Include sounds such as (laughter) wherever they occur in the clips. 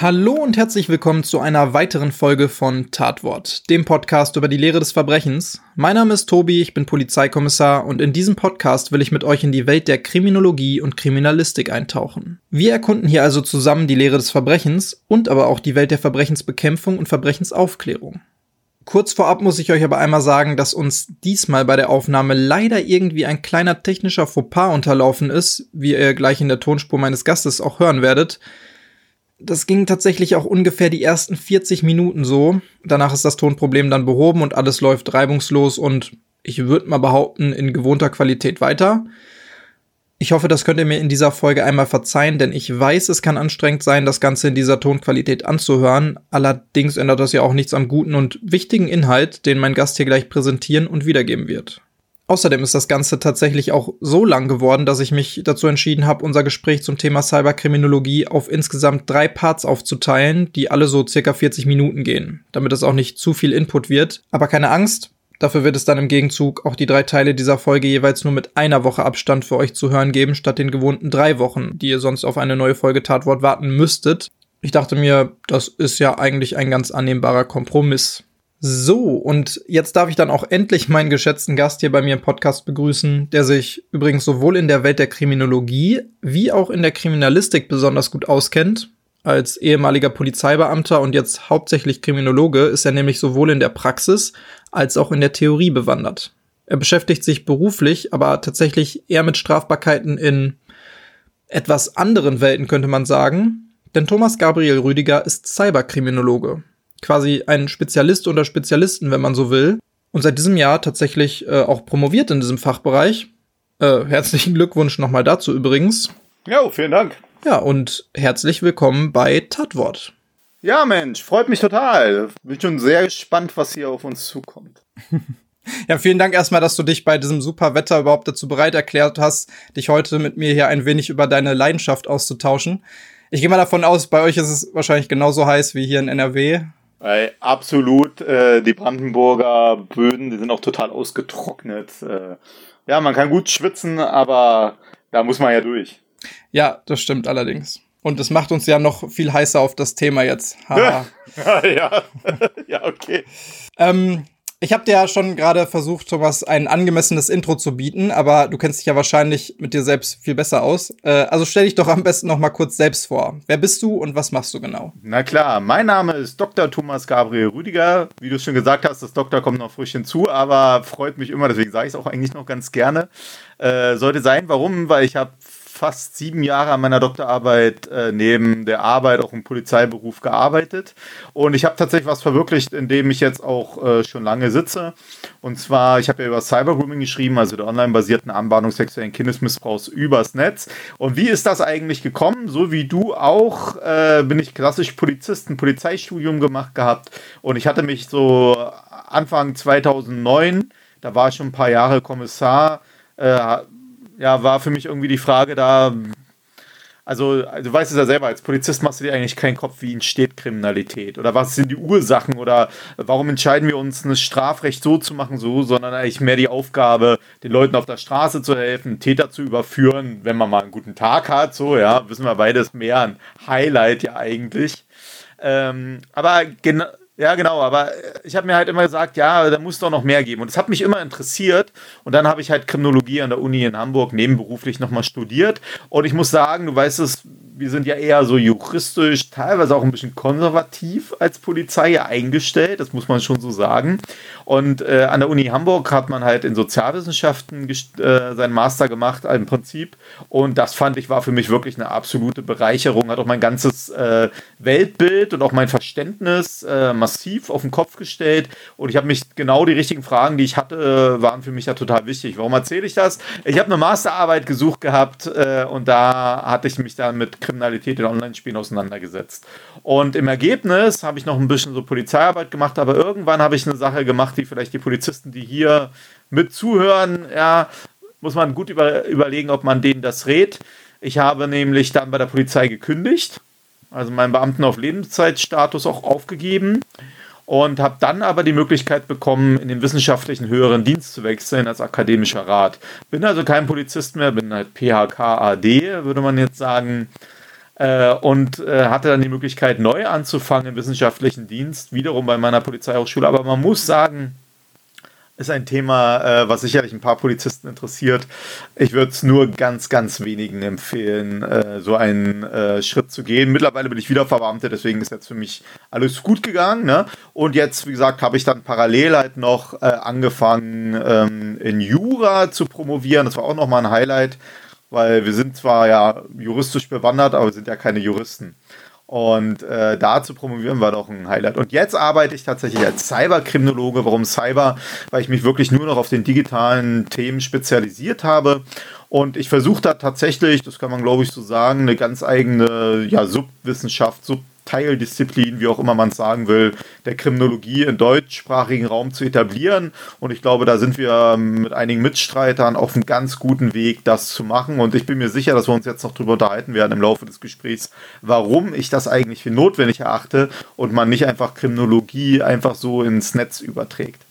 Hallo und herzlich willkommen zu einer weiteren Folge von Tatwort, dem Podcast über die Lehre des Verbrechens. Mein Name ist Tobi, ich bin Polizeikommissar und in diesem Podcast will ich mit euch in die Welt der Kriminologie und Kriminalistik eintauchen. Wir erkunden hier also zusammen die Lehre des Verbrechens und aber auch die Welt der Verbrechensbekämpfung und Verbrechensaufklärung. Kurz vorab muss ich euch aber einmal sagen, dass uns diesmal bei der Aufnahme leider irgendwie ein kleiner technischer Fauxpas unterlaufen ist, wie ihr gleich in der Tonspur meines Gastes auch hören werdet. Das ging tatsächlich auch ungefähr die ersten 40 Minuten so. Danach ist das Tonproblem dann behoben und alles läuft reibungslos und ich würde mal behaupten, in gewohnter Qualität weiter. Ich hoffe, das könnt ihr mir in dieser Folge einmal verzeihen, denn ich weiß, es kann anstrengend sein, das Ganze in dieser Tonqualität anzuhören. Allerdings ändert das ja auch nichts am guten und wichtigen Inhalt, den mein Gast hier gleich präsentieren und wiedergeben wird. Außerdem ist das Ganze tatsächlich auch so lang geworden, dass ich mich dazu entschieden habe, unser Gespräch zum Thema Cyberkriminologie auf insgesamt drei Parts aufzuteilen, die alle so circa 40 Minuten gehen, damit es auch nicht zu viel Input wird. Aber keine Angst, dafür wird es dann im Gegenzug auch die drei Teile dieser Folge jeweils nur mit einer Woche Abstand für euch zu hören geben, statt den gewohnten drei Wochen, die ihr sonst auf eine neue Folge Tatwort warten müsstet. Ich dachte mir, das ist ja eigentlich ein ganz annehmbarer Kompromiss. So, und jetzt darf ich dann auch endlich meinen geschätzten Gast hier bei mir im Podcast begrüßen, der sich übrigens sowohl in der Welt der Kriminologie wie auch in der Kriminalistik besonders gut auskennt. Als ehemaliger Polizeibeamter und jetzt hauptsächlich Kriminologe ist er nämlich sowohl in der Praxis als auch in der Theorie bewandert. Er beschäftigt sich beruflich, aber tatsächlich eher mit Strafbarkeiten in etwas anderen Welten, könnte man sagen. Denn Thomas Gabriel Rüdiger ist Cyberkriminologe quasi ein Spezialist oder Spezialisten, wenn man so will. Und seit diesem Jahr tatsächlich äh, auch promoviert in diesem Fachbereich. Äh, herzlichen Glückwunsch nochmal dazu übrigens. Ja, vielen Dank. Ja, und herzlich willkommen bei Tatwort. Ja, Mensch, freut mich total. Bin schon sehr gespannt, was hier auf uns zukommt. (laughs) Ja, vielen Dank erstmal, dass du dich bei diesem super Wetter überhaupt dazu bereit erklärt hast, dich heute mit mir hier ein wenig über deine Leidenschaft auszutauschen. Ich gehe mal davon aus, bei euch ist es wahrscheinlich genauso heiß wie hier in NRW. Äh, absolut, äh, die Brandenburger Böden, die sind auch total ausgetrocknet. Äh, ja, man kann gut schwitzen, aber da muss man ja durch. Ja, das stimmt allerdings. Und das macht uns ja noch viel heißer auf das Thema jetzt. (laughs) ja, ja, (laughs) ja, okay. Ähm, ich habe dir ja schon gerade versucht, Thomas, ein angemessenes Intro zu bieten, aber du kennst dich ja wahrscheinlich mit dir selbst viel besser aus. Äh, also stell dich doch am besten noch mal kurz selbst vor. Wer bist du und was machst du genau? Na klar, mein Name ist Dr. Thomas Gabriel Rüdiger. Wie du schon gesagt hast, das Doktor kommt noch frisch hinzu, aber freut mich immer, deswegen sage ich es auch eigentlich noch ganz gerne. Äh, sollte sein, warum? Weil ich habe fast sieben Jahre an meiner Doktorarbeit äh, neben der Arbeit auch im Polizeiberuf gearbeitet. Und ich habe tatsächlich was verwirklicht, in dem ich jetzt auch äh, schon lange sitze. Und zwar, ich habe ja über Cybergrooming geschrieben, also der online-basierten Anbahnung sexuellen Kindesmissbrauchs übers Netz. Und wie ist das eigentlich gekommen? So wie du auch, äh, bin ich klassisch Polizist, ein Polizeistudium gemacht gehabt. Und ich hatte mich so Anfang 2009, da war ich schon ein paar Jahre Kommissar, äh, ja, war für mich irgendwie die Frage da, also, du weißt es ja selber, als Polizist machst du dir eigentlich keinen Kopf, wie entsteht Kriminalität oder was sind die Ursachen oder warum entscheiden wir uns, ein Strafrecht so zu machen, so, sondern eigentlich mehr die Aufgabe, den Leuten auf der Straße zu helfen, Täter zu überführen, wenn man mal einen guten Tag hat, so, ja, wissen wir beides mehr ein Highlight ja eigentlich. Ähm, aber genau ja, genau, aber äh, ich habe mir halt immer gesagt, ja, da muss doch noch mehr geben. Und es hat mich immer interessiert. Und dann habe ich halt Kriminologie an der Uni in Hamburg nebenberuflich nochmal studiert. Und ich muss sagen, du weißt es, wir sind ja eher so juristisch, teilweise auch ein bisschen konservativ als Polizei eingestellt, das muss man schon so sagen. Und äh, an der Uni Hamburg hat man halt in Sozialwissenschaften äh, seinen Master gemacht, im Prinzip. Und das fand ich war für mich wirklich eine absolute Bereicherung, hat auch mein ganzes äh, Weltbild und auch mein Verständnis, äh, massiv auf den Kopf gestellt und ich habe mich genau die richtigen Fragen, die ich hatte, waren für mich ja total wichtig. Warum erzähle ich das? Ich habe eine Masterarbeit gesucht gehabt äh, und da hatte ich mich dann mit Kriminalität in Online-Spielen auseinandergesetzt. Und im Ergebnis habe ich noch ein bisschen so Polizeiarbeit gemacht, aber irgendwann habe ich eine Sache gemacht, die vielleicht die Polizisten, die hier mit zuhören, ja, muss man gut über, überlegen, ob man denen das rät. Ich habe nämlich dann bei der Polizei gekündigt, also meinen Beamten auf Lebenszeitstatus auch aufgegeben und habe dann aber die Möglichkeit bekommen, in den wissenschaftlichen höheren Dienst zu wechseln als akademischer Rat. Bin also kein Polizist mehr, bin halt PHK-AD, würde man jetzt sagen. Äh, und äh, hatte dann die Möglichkeit, neu anzufangen im wissenschaftlichen Dienst, wiederum bei meiner Polizeihochschule. Aber man muss sagen, ist ein Thema, äh, was sicherlich ein paar Polizisten interessiert. Ich würde es nur ganz, ganz wenigen empfehlen, äh, so einen äh, Schritt zu gehen. Mittlerweile bin ich wieder Verbeamtet, deswegen ist jetzt für mich alles gut gegangen. Ne? Und jetzt, wie gesagt, habe ich dann parallel halt noch äh, angefangen, ähm, in Jura zu promovieren. Das war auch nochmal ein Highlight, weil wir sind zwar ja juristisch bewandert, aber wir sind ja keine Juristen. Und äh, da zu promovieren war doch ein Highlight. Und jetzt arbeite ich tatsächlich als Cyberkriminologe. Warum Cyber? Weil ich mich wirklich nur noch auf den digitalen Themen spezialisiert habe. Und ich versuche da tatsächlich, das kann man glaube ich so sagen, eine ganz eigene ja, Subwissenschaft, Sub Teildisziplin, wie auch immer man es sagen will, der Kriminologie im deutschsprachigen Raum zu etablieren. Und ich glaube, da sind wir mit einigen Mitstreitern auf einem ganz guten Weg, das zu machen. Und ich bin mir sicher, dass wir uns jetzt noch darüber unterhalten werden im Laufe des Gesprächs, warum ich das eigentlich für notwendig erachte und man nicht einfach Kriminologie einfach so ins Netz überträgt.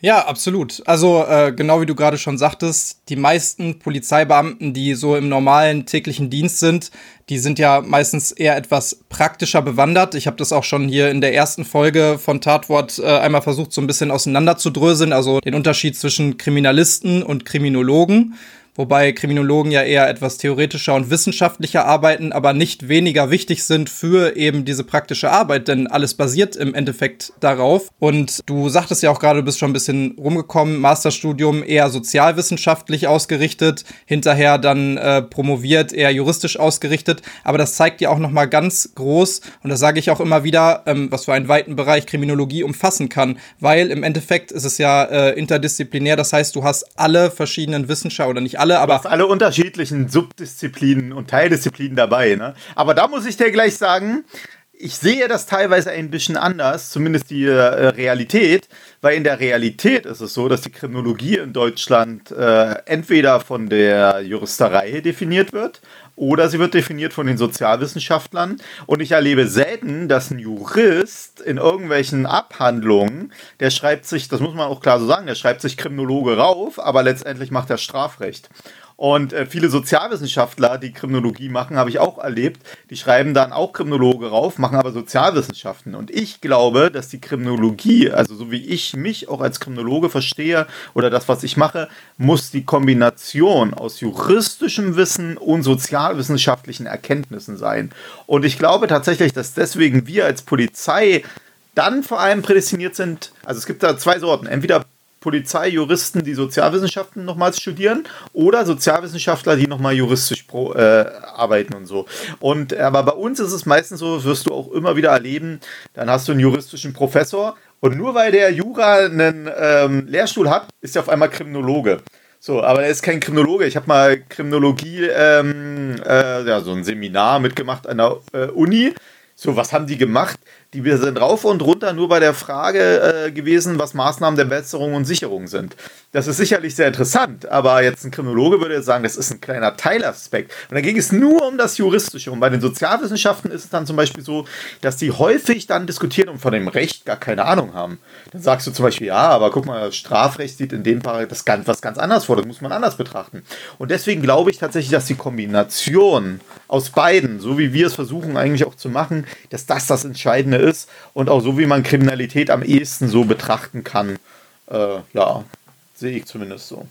Ja, absolut. Also äh, genau wie du gerade schon sagtest, die meisten Polizeibeamten, die so im normalen täglichen Dienst sind, die sind ja meistens eher etwas praktischer bewandert. Ich habe das auch schon hier in der ersten Folge von Tatwort äh, einmal versucht, so ein bisschen auseinanderzudröseln, also den Unterschied zwischen Kriminalisten und Kriminologen wobei Kriminologen ja eher etwas theoretischer und wissenschaftlicher arbeiten, aber nicht weniger wichtig sind für eben diese praktische Arbeit, denn alles basiert im Endeffekt darauf. Und du sagtest ja auch gerade, du bist schon ein bisschen rumgekommen, Masterstudium eher sozialwissenschaftlich ausgerichtet, hinterher dann äh, promoviert, eher juristisch ausgerichtet, aber das zeigt ja auch noch mal ganz groß, und das sage ich auch immer wieder, ähm, was für einen weiten Bereich Kriminologie umfassen kann, weil im Endeffekt ist es ja äh, interdisziplinär, das heißt, du hast alle verschiedenen Wissenschaftler oder nicht alle, alle, aber. Du hast alle unterschiedlichen Subdisziplinen und Teildisziplinen dabei, ne? Aber da muss ich dir gleich sagen, ich sehe das teilweise ein bisschen anders, zumindest die äh, Realität, weil in der Realität ist es so, dass die Kriminologie in Deutschland äh, entweder von der Juristerei definiert wird oder sie wird definiert von den Sozialwissenschaftlern. Und ich erlebe selten, dass ein Jurist in irgendwelchen Abhandlungen, der schreibt sich, das muss man auch klar so sagen, der schreibt sich Kriminologe rauf, aber letztendlich macht er Strafrecht. Und äh, viele Sozialwissenschaftler, die Kriminologie machen, habe ich auch erlebt, die schreiben dann auch Kriminologe rauf, machen aber Sozialwissenschaften. Und ich glaube, dass die Kriminologie, also so wie ich mich auch als Kriminologe verstehe oder das, was ich mache, muss die Kombination aus juristischem Wissen und sozialwissenschaftlichen Erkenntnissen sein. Und ich glaube tatsächlich, dass deswegen wir als Polizei dann vor allem prädestiniert sind. Also es gibt da zwei Sorten. Entweder Polizeijuristen, die Sozialwissenschaften nochmals studieren oder Sozialwissenschaftler, die nochmal juristisch pro, äh, arbeiten und so. Und aber bei uns ist es meistens so, wirst du auch immer wieder erleben, dann hast du einen juristischen Professor und nur weil der Jura einen ähm, Lehrstuhl hat, ist er auf einmal Kriminologe. So, aber er ist kein Kriminologe. Ich habe mal Kriminologie, ähm, äh, ja, so ein Seminar mitgemacht an der äh, Uni. So, was haben die gemacht? Die sind rauf und runter nur bei der Frage äh, gewesen, was Maßnahmen der Besserung und Sicherung sind. Das ist sicherlich sehr interessant, aber jetzt ein Kriminologe würde jetzt sagen, das ist ein kleiner Teilaspekt. Und da ging es nur um das Juristische. Und bei den Sozialwissenschaften ist es dann zum Beispiel so, dass die häufig dann diskutieren und von dem Recht gar keine Ahnung haben. Dann sagst du zum Beispiel, ja, aber guck mal, das Strafrecht sieht in dem Fall das ganz, was ganz anders vor, das muss man anders betrachten. Und deswegen glaube ich tatsächlich, dass die Kombination aus beiden, so wie wir es versuchen eigentlich auch zu machen, dass das das Entscheidende ist und auch so wie man Kriminalität am ehesten so betrachten kann. Äh, ja, Sehe ich zumindest so.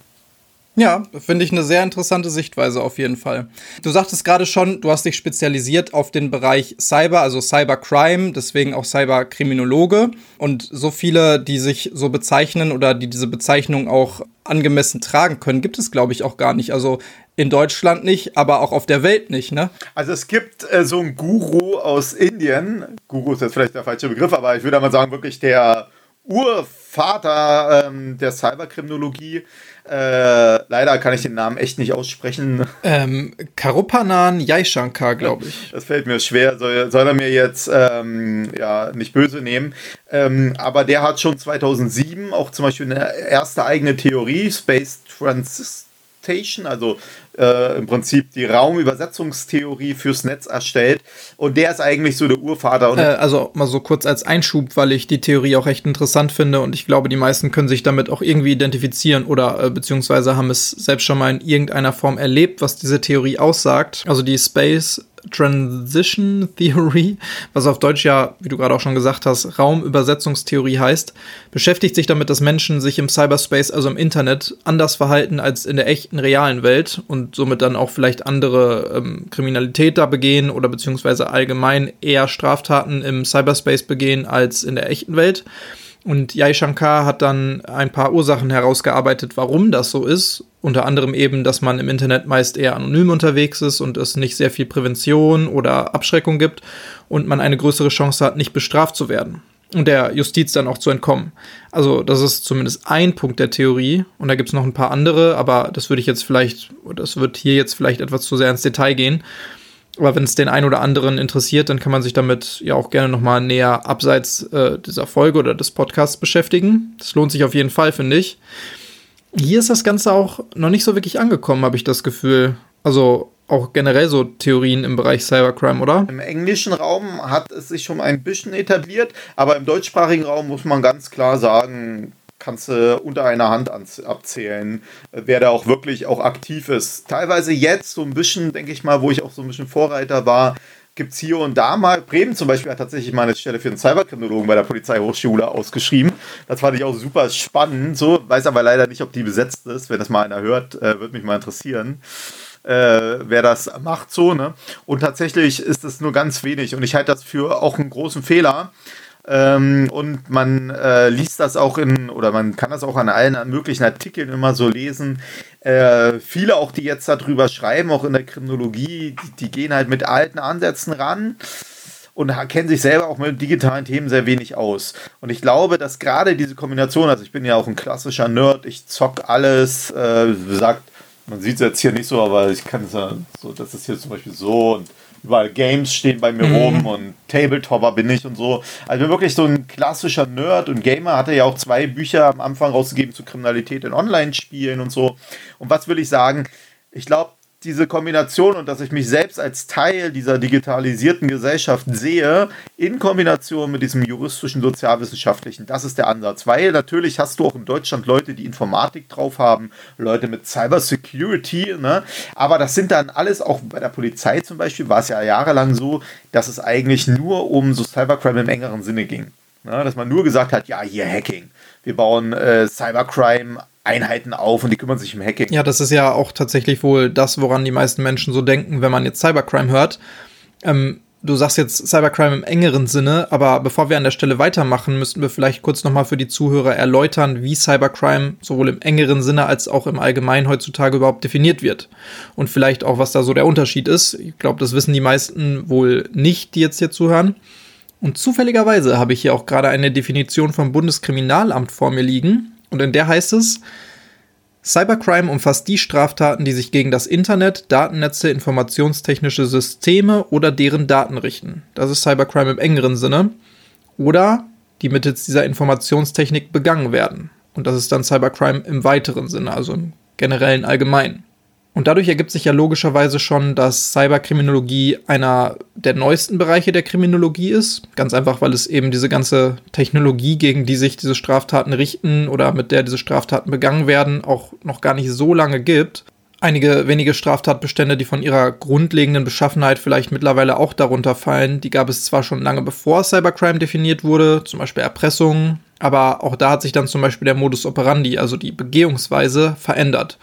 Ja, finde ich eine sehr interessante Sichtweise auf jeden Fall. Du sagtest gerade schon, du hast dich spezialisiert auf den Bereich Cyber, also Cybercrime, deswegen auch Cyberkriminologe. Und so viele, die sich so bezeichnen oder die diese Bezeichnung auch angemessen tragen können, gibt es, glaube ich, auch gar nicht. Also in Deutschland nicht, aber auch auf der Welt nicht, ne? Also es gibt äh, so einen Guru aus Indien. Guru ist jetzt vielleicht der falsche Begriff, aber ich würde mal sagen, wirklich der Urvater ähm, der Cyberkriminologie. Äh, leider kann ich den Namen echt nicht aussprechen. Ähm, Karupanan Jaishankar, glaube ich. Das fällt mir schwer. Soll, soll er mir jetzt ähm, ja, nicht böse nehmen. Ähm, aber der hat schon 2007 auch zum Beispiel eine erste eigene Theorie, Space Transistor Station, also äh, im Prinzip die Raumübersetzungstheorie fürs Netz erstellt. Und der ist eigentlich so der Urvater. Äh, also mal so kurz als Einschub, weil ich die Theorie auch echt interessant finde und ich glaube, die meisten können sich damit auch irgendwie identifizieren oder äh, beziehungsweise haben es selbst schon mal in irgendeiner Form erlebt, was diese Theorie aussagt. Also die Space Transition Theory, was auf Deutsch ja, wie du gerade auch schon gesagt hast, Raumübersetzungstheorie heißt, beschäftigt sich damit, dass Menschen sich im Cyberspace, also im Internet, anders verhalten als in der echten realen Welt und somit dann auch vielleicht andere ähm, Kriminalität da begehen oder beziehungsweise allgemein eher Straftaten im Cyberspace begehen als in der echten Welt. Und Jai Shankar hat dann ein paar Ursachen herausgearbeitet, warum das so ist. Unter anderem eben, dass man im Internet meist eher anonym unterwegs ist und es nicht sehr viel Prävention oder Abschreckung gibt und man eine größere Chance hat, nicht bestraft zu werden und der Justiz dann auch zu entkommen. Also das ist zumindest ein Punkt der Theorie und da gibt es noch ein paar andere, aber das würde ich jetzt vielleicht, das wird hier jetzt vielleicht etwas zu sehr ins Detail gehen. Aber wenn es den einen oder anderen interessiert, dann kann man sich damit ja auch gerne nochmal näher abseits äh, dieser Folge oder des Podcasts beschäftigen. Das lohnt sich auf jeden Fall, finde ich. Hier ist das Ganze auch noch nicht so wirklich angekommen, habe ich das Gefühl. Also auch generell so Theorien im Bereich Cybercrime, oder? Im englischen Raum hat es sich schon ein bisschen etabliert, aber im deutschsprachigen Raum muss man ganz klar sagen, kannst du unter einer Hand abzählen, wer da auch wirklich auch aktiv ist. Teilweise jetzt so ein bisschen, denke ich mal, wo ich auch so ein bisschen Vorreiter war, gibt es hier und da mal. Bremen zum Beispiel hat tatsächlich mal eine Stelle für einen Cyberkriminologen bei der Polizeihochschule ausgeschrieben. Das fand ich auch super spannend. So, weiß aber leider nicht, ob die besetzt ist. Wenn das mal einer hört, äh, würde mich mal interessieren. Äh, wer das macht so, ne? Und tatsächlich ist es nur ganz wenig und ich halte das für auch einen großen Fehler, ähm, und man äh, liest das auch in, oder man kann das auch an allen möglichen Artikeln immer so lesen. Äh, viele auch, die jetzt darüber schreiben, auch in der Kriminologie, die, die gehen halt mit alten Ansätzen ran und kennen sich selber auch mit digitalen Themen sehr wenig aus. Und ich glaube, dass gerade diese Kombination, also ich bin ja auch ein klassischer Nerd, ich zock alles, äh, sagt, man sieht es jetzt hier nicht so, aber ich kann es ja so, das ist hier zum Beispiel so und überall Games stehen bei mir mhm. rum und Tabletopper bin ich und so. Also wirklich so ein klassischer Nerd und Gamer. Hatte ja auch zwei Bücher am Anfang rausgegeben zu Kriminalität in Online-Spielen und so. Und was will ich sagen? Ich glaube, diese Kombination und dass ich mich selbst als Teil dieser digitalisierten Gesellschaft sehe, in Kombination mit diesem juristischen, sozialwissenschaftlichen, das ist der Ansatz. Weil natürlich hast du auch in Deutschland Leute, die Informatik drauf haben, Leute mit Cybersecurity, ne? aber das sind dann alles, auch bei der Polizei zum Beispiel, war es ja jahrelang so, dass es eigentlich nur um so Cybercrime im engeren Sinne ging. Ne? Dass man nur gesagt hat, ja, hier Hacking. Wir bauen äh, Cybercrime Einheiten auf und die kümmern sich um Hacking. Ja, das ist ja auch tatsächlich wohl das, woran die meisten Menschen so denken, wenn man jetzt Cybercrime hört. Ähm, du sagst jetzt Cybercrime im engeren Sinne, aber bevor wir an der Stelle weitermachen, müssten wir vielleicht kurz nochmal für die Zuhörer erläutern, wie Cybercrime sowohl im engeren Sinne als auch im Allgemeinen heutzutage überhaupt definiert wird. Und vielleicht auch, was da so der Unterschied ist. Ich glaube, das wissen die meisten wohl nicht, die jetzt hier zuhören. Und zufälligerweise habe ich hier auch gerade eine Definition vom Bundeskriminalamt vor mir liegen. Und in der heißt es, Cybercrime umfasst die Straftaten, die sich gegen das Internet, Datennetze, informationstechnische Systeme oder deren Daten richten. Das ist Cybercrime im engeren Sinne. Oder die mittels dieser Informationstechnik begangen werden. Und das ist dann Cybercrime im weiteren Sinne, also im generellen Allgemeinen. Und dadurch ergibt sich ja logischerweise schon, dass Cyberkriminologie einer der neuesten Bereiche der Kriminologie ist. Ganz einfach, weil es eben diese ganze Technologie, gegen die sich diese Straftaten richten oder mit der diese Straftaten begangen werden, auch noch gar nicht so lange gibt. Einige wenige Straftatbestände, die von ihrer grundlegenden Beschaffenheit vielleicht mittlerweile auch darunter fallen, die gab es zwar schon lange bevor Cybercrime definiert wurde, zum Beispiel Erpressung, aber auch da hat sich dann zum Beispiel der Modus operandi, also die Begehungsweise, verändert.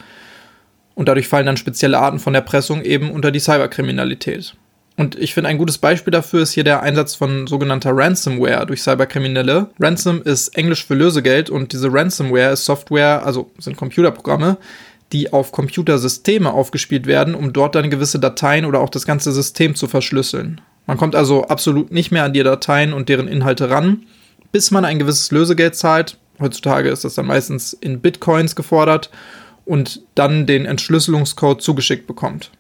Und dadurch fallen dann spezielle Arten von Erpressung eben unter die Cyberkriminalität. Und ich finde, ein gutes Beispiel dafür ist hier der Einsatz von sogenannter Ransomware durch Cyberkriminelle. Ransom ist Englisch für Lösegeld und diese Ransomware ist Software, also sind Computerprogramme, die auf Computersysteme aufgespielt werden, um dort dann gewisse Dateien oder auch das ganze System zu verschlüsseln. Man kommt also absolut nicht mehr an die Dateien und deren Inhalte ran, bis man ein gewisses Lösegeld zahlt. Heutzutage ist das dann meistens in Bitcoins gefordert und dann den Entschlüsselungscode zugeschickt bekommt.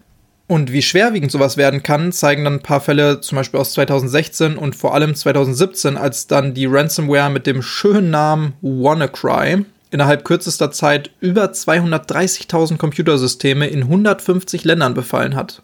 Und wie schwerwiegend sowas werden kann, zeigen dann ein paar Fälle, zum Beispiel aus 2016 und vor allem 2017, als dann die Ransomware mit dem schönen Namen WannaCry innerhalb kürzester Zeit über 230.000 Computersysteme in 150 Ländern befallen hat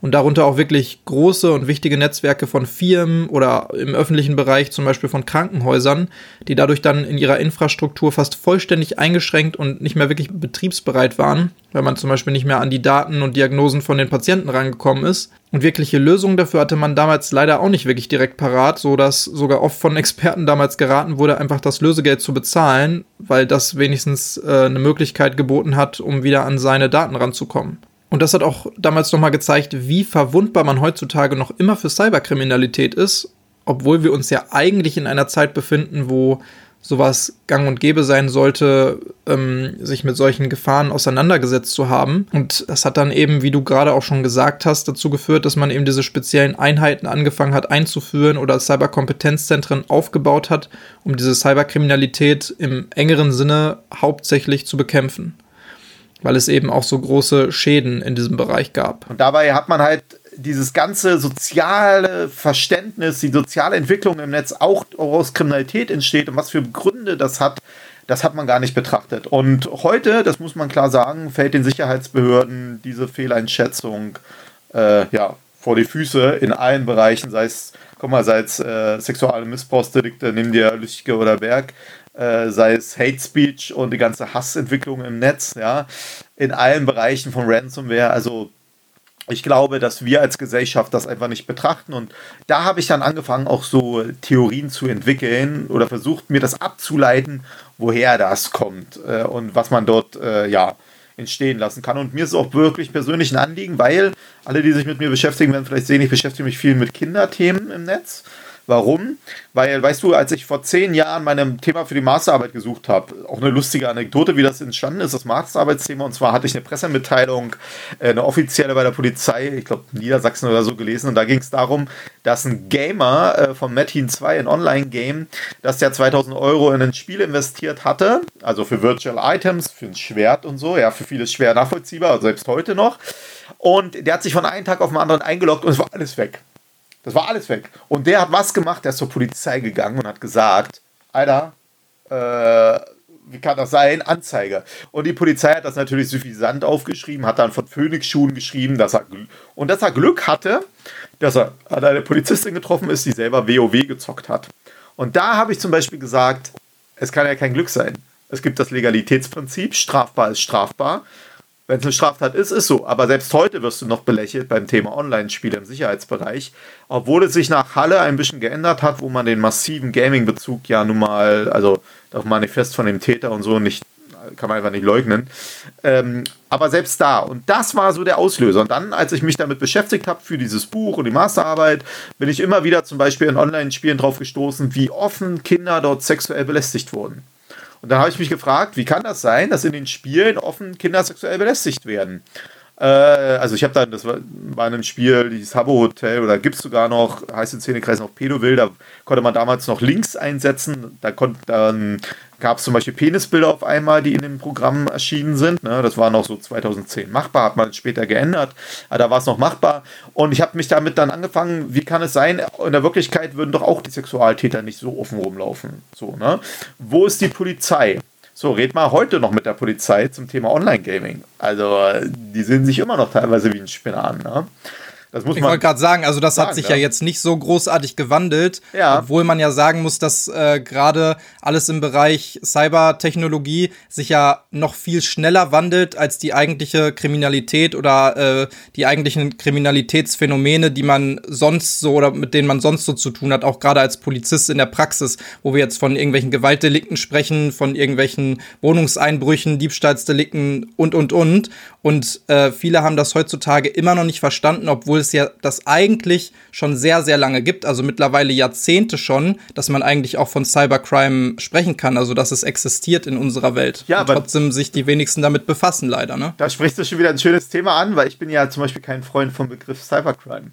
und darunter auch wirklich große und wichtige Netzwerke von Firmen oder im öffentlichen Bereich zum Beispiel von Krankenhäusern, die dadurch dann in ihrer Infrastruktur fast vollständig eingeschränkt und nicht mehr wirklich betriebsbereit waren, weil man zum Beispiel nicht mehr an die Daten und Diagnosen von den Patienten rangekommen ist. Und wirkliche Lösungen dafür hatte man damals leider auch nicht wirklich direkt parat, so dass sogar oft von Experten damals geraten wurde, einfach das Lösegeld zu bezahlen, weil das wenigstens äh, eine Möglichkeit geboten hat, um wieder an seine Daten ranzukommen. Und das hat auch damals nochmal gezeigt, wie verwundbar man heutzutage noch immer für Cyberkriminalität ist, obwohl wir uns ja eigentlich in einer Zeit befinden, wo sowas gang und gäbe sein sollte, ähm, sich mit solchen Gefahren auseinandergesetzt zu haben. Und das hat dann eben, wie du gerade auch schon gesagt hast, dazu geführt, dass man eben diese speziellen Einheiten angefangen hat einzuführen oder Cyberkompetenzzentren aufgebaut hat, um diese Cyberkriminalität im engeren Sinne hauptsächlich zu bekämpfen weil es eben auch so große Schäden in diesem Bereich gab. Und dabei hat man halt dieses ganze soziale Verständnis, die soziale Entwicklung im Netz auch aus Kriminalität entsteht und was für Gründe das hat, das hat man gar nicht betrachtet. Und heute, das muss man klar sagen, fällt den Sicherheitsbehörden diese Fehleinschätzung äh, ja, vor die Füße in allen Bereichen, sei es, guck mal, sei es äh, sexuelle Missbrauchsdelikte, nimm dir Lüchke oder Berg, äh, sei es Hate Speech und die ganze Hassentwicklung im Netz, ja, in allen Bereichen von Ransomware. Also ich glaube, dass wir als Gesellschaft das einfach nicht betrachten. Und da habe ich dann angefangen, auch so Theorien zu entwickeln oder versucht, mir das abzuleiten, woher das kommt äh, und was man dort, äh, ja, entstehen lassen kann. Und mir ist auch wirklich persönlich ein Anliegen, weil alle, die sich mit mir beschäftigen, werden vielleicht sehen, ich beschäftige mich viel mit Kinderthemen im Netz. Warum? Weil, weißt du, als ich vor zehn Jahren meinem Thema für die Masterarbeit gesucht habe, auch eine lustige Anekdote, wie das entstanden ist, das Masterarbeitsthema, und zwar hatte ich eine Pressemitteilung, äh, eine offizielle bei der Polizei, ich glaube Niedersachsen oder so gelesen, und da ging es darum, dass ein Gamer äh, von Metin 2, ein Online-Game, dass der 2000 Euro in ein Spiel investiert hatte, also für Virtual Items, für ein Schwert und so, ja, für vieles schwer nachvollziehbar, selbst heute noch. Und der hat sich von einem Tag auf den anderen eingeloggt und es war alles weg. Das war alles weg. Und der hat was gemacht, der ist zur Polizei gegangen und hat gesagt, Alter, äh, wie kann das sein? Anzeige. Und die Polizei hat das natürlich suffisant aufgeschrieben, hat dann von Phoenix-Schuhen geschrieben, dass er, und dass er Glück hatte, dass er an eine Polizistin getroffen ist, die selber WoW gezockt hat. Und da habe ich zum Beispiel gesagt, es kann ja kein Glück sein. Es gibt das Legalitätsprinzip, strafbar ist strafbar. Wenn es eine Straftat ist, ist so. Aber selbst heute wirst du noch belächelt beim Thema Online-Spiele im Sicherheitsbereich. Obwohl es sich nach Halle ein bisschen geändert hat, wo man den massiven Gaming-Bezug ja nun mal, also das Manifest von dem Täter und so nicht, kann man einfach nicht leugnen. Ähm, aber selbst da, und das war so der Auslöser. Und dann, als ich mich damit beschäftigt habe für dieses Buch und die Masterarbeit, bin ich immer wieder zum Beispiel in Online-Spielen drauf gestoßen, wie offen Kinder dort sexuell belästigt wurden. Und da habe ich mich gefragt, wie kann das sein, dass in den Spielen offen Kinder sexuell belästigt werden? Äh, also ich habe dann, das war bei einem Spiel, dieses Habbo Hotel, oder gibt es sogar noch, heißt in Szenekreis noch Pedoville, da konnte man damals noch Links einsetzen, da konnte dann gab es zum Beispiel Penisbilder auf einmal, die in dem Programm erschienen sind. Ne? Das war noch so 2010 machbar, hat man später geändert, aber da war es noch machbar. Und ich habe mich damit dann angefangen, wie kann es sein, in der Wirklichkeit würden doch auch die Sexualtäter nicht so offen rumlaufen. So, ne? Wo ist die Polizei? So, red mal heute noch mit der Polizei zum Thema Online-Gaming. Also, die sehen sich immer noch teilweise wie ein Spinner an. Ne? Das muss ich wollte gerade sagen, also das sagen, hat sich ja. ja. jetzt nicht so großartig gewandelt, ja. obwohl man ja sagen muss, dass äh, gerade alles im Bereich Cybertechnologie sich ja noch viel schneller wandelt als die eigentliche Kriminalität oder äh, die eigentlichen Kriminalitätsphänomene, die man sonst so oder mit denen man sonst so zu tun hat, auch gerade als Polizist in der Praxis, wo wir jetzt von irgendwelchen Gewaltdelikten sprechen, von irgendwelchen Wohnungseinbrüchen, Diebstahlsdelikten und und und. Und äh, viele haben das heutzutage immer noch nicht verstanden, obwohl obwohl es ja das eigentlich schon sehr, sehr lange gibt, also mittlerweile Jahrzehnte schon, dass man eigentlich auch von Cybercrime sprechen kann, also dass es existiert in unserer Welt. Ja, aber trotzdem sich die wenigsten damit befassen, leider. Ne? Da sprichst du schon wieder ein schönes Thema an, weil ich bin ja zum Beispiel kein Freund vom Begriff Cybercrime.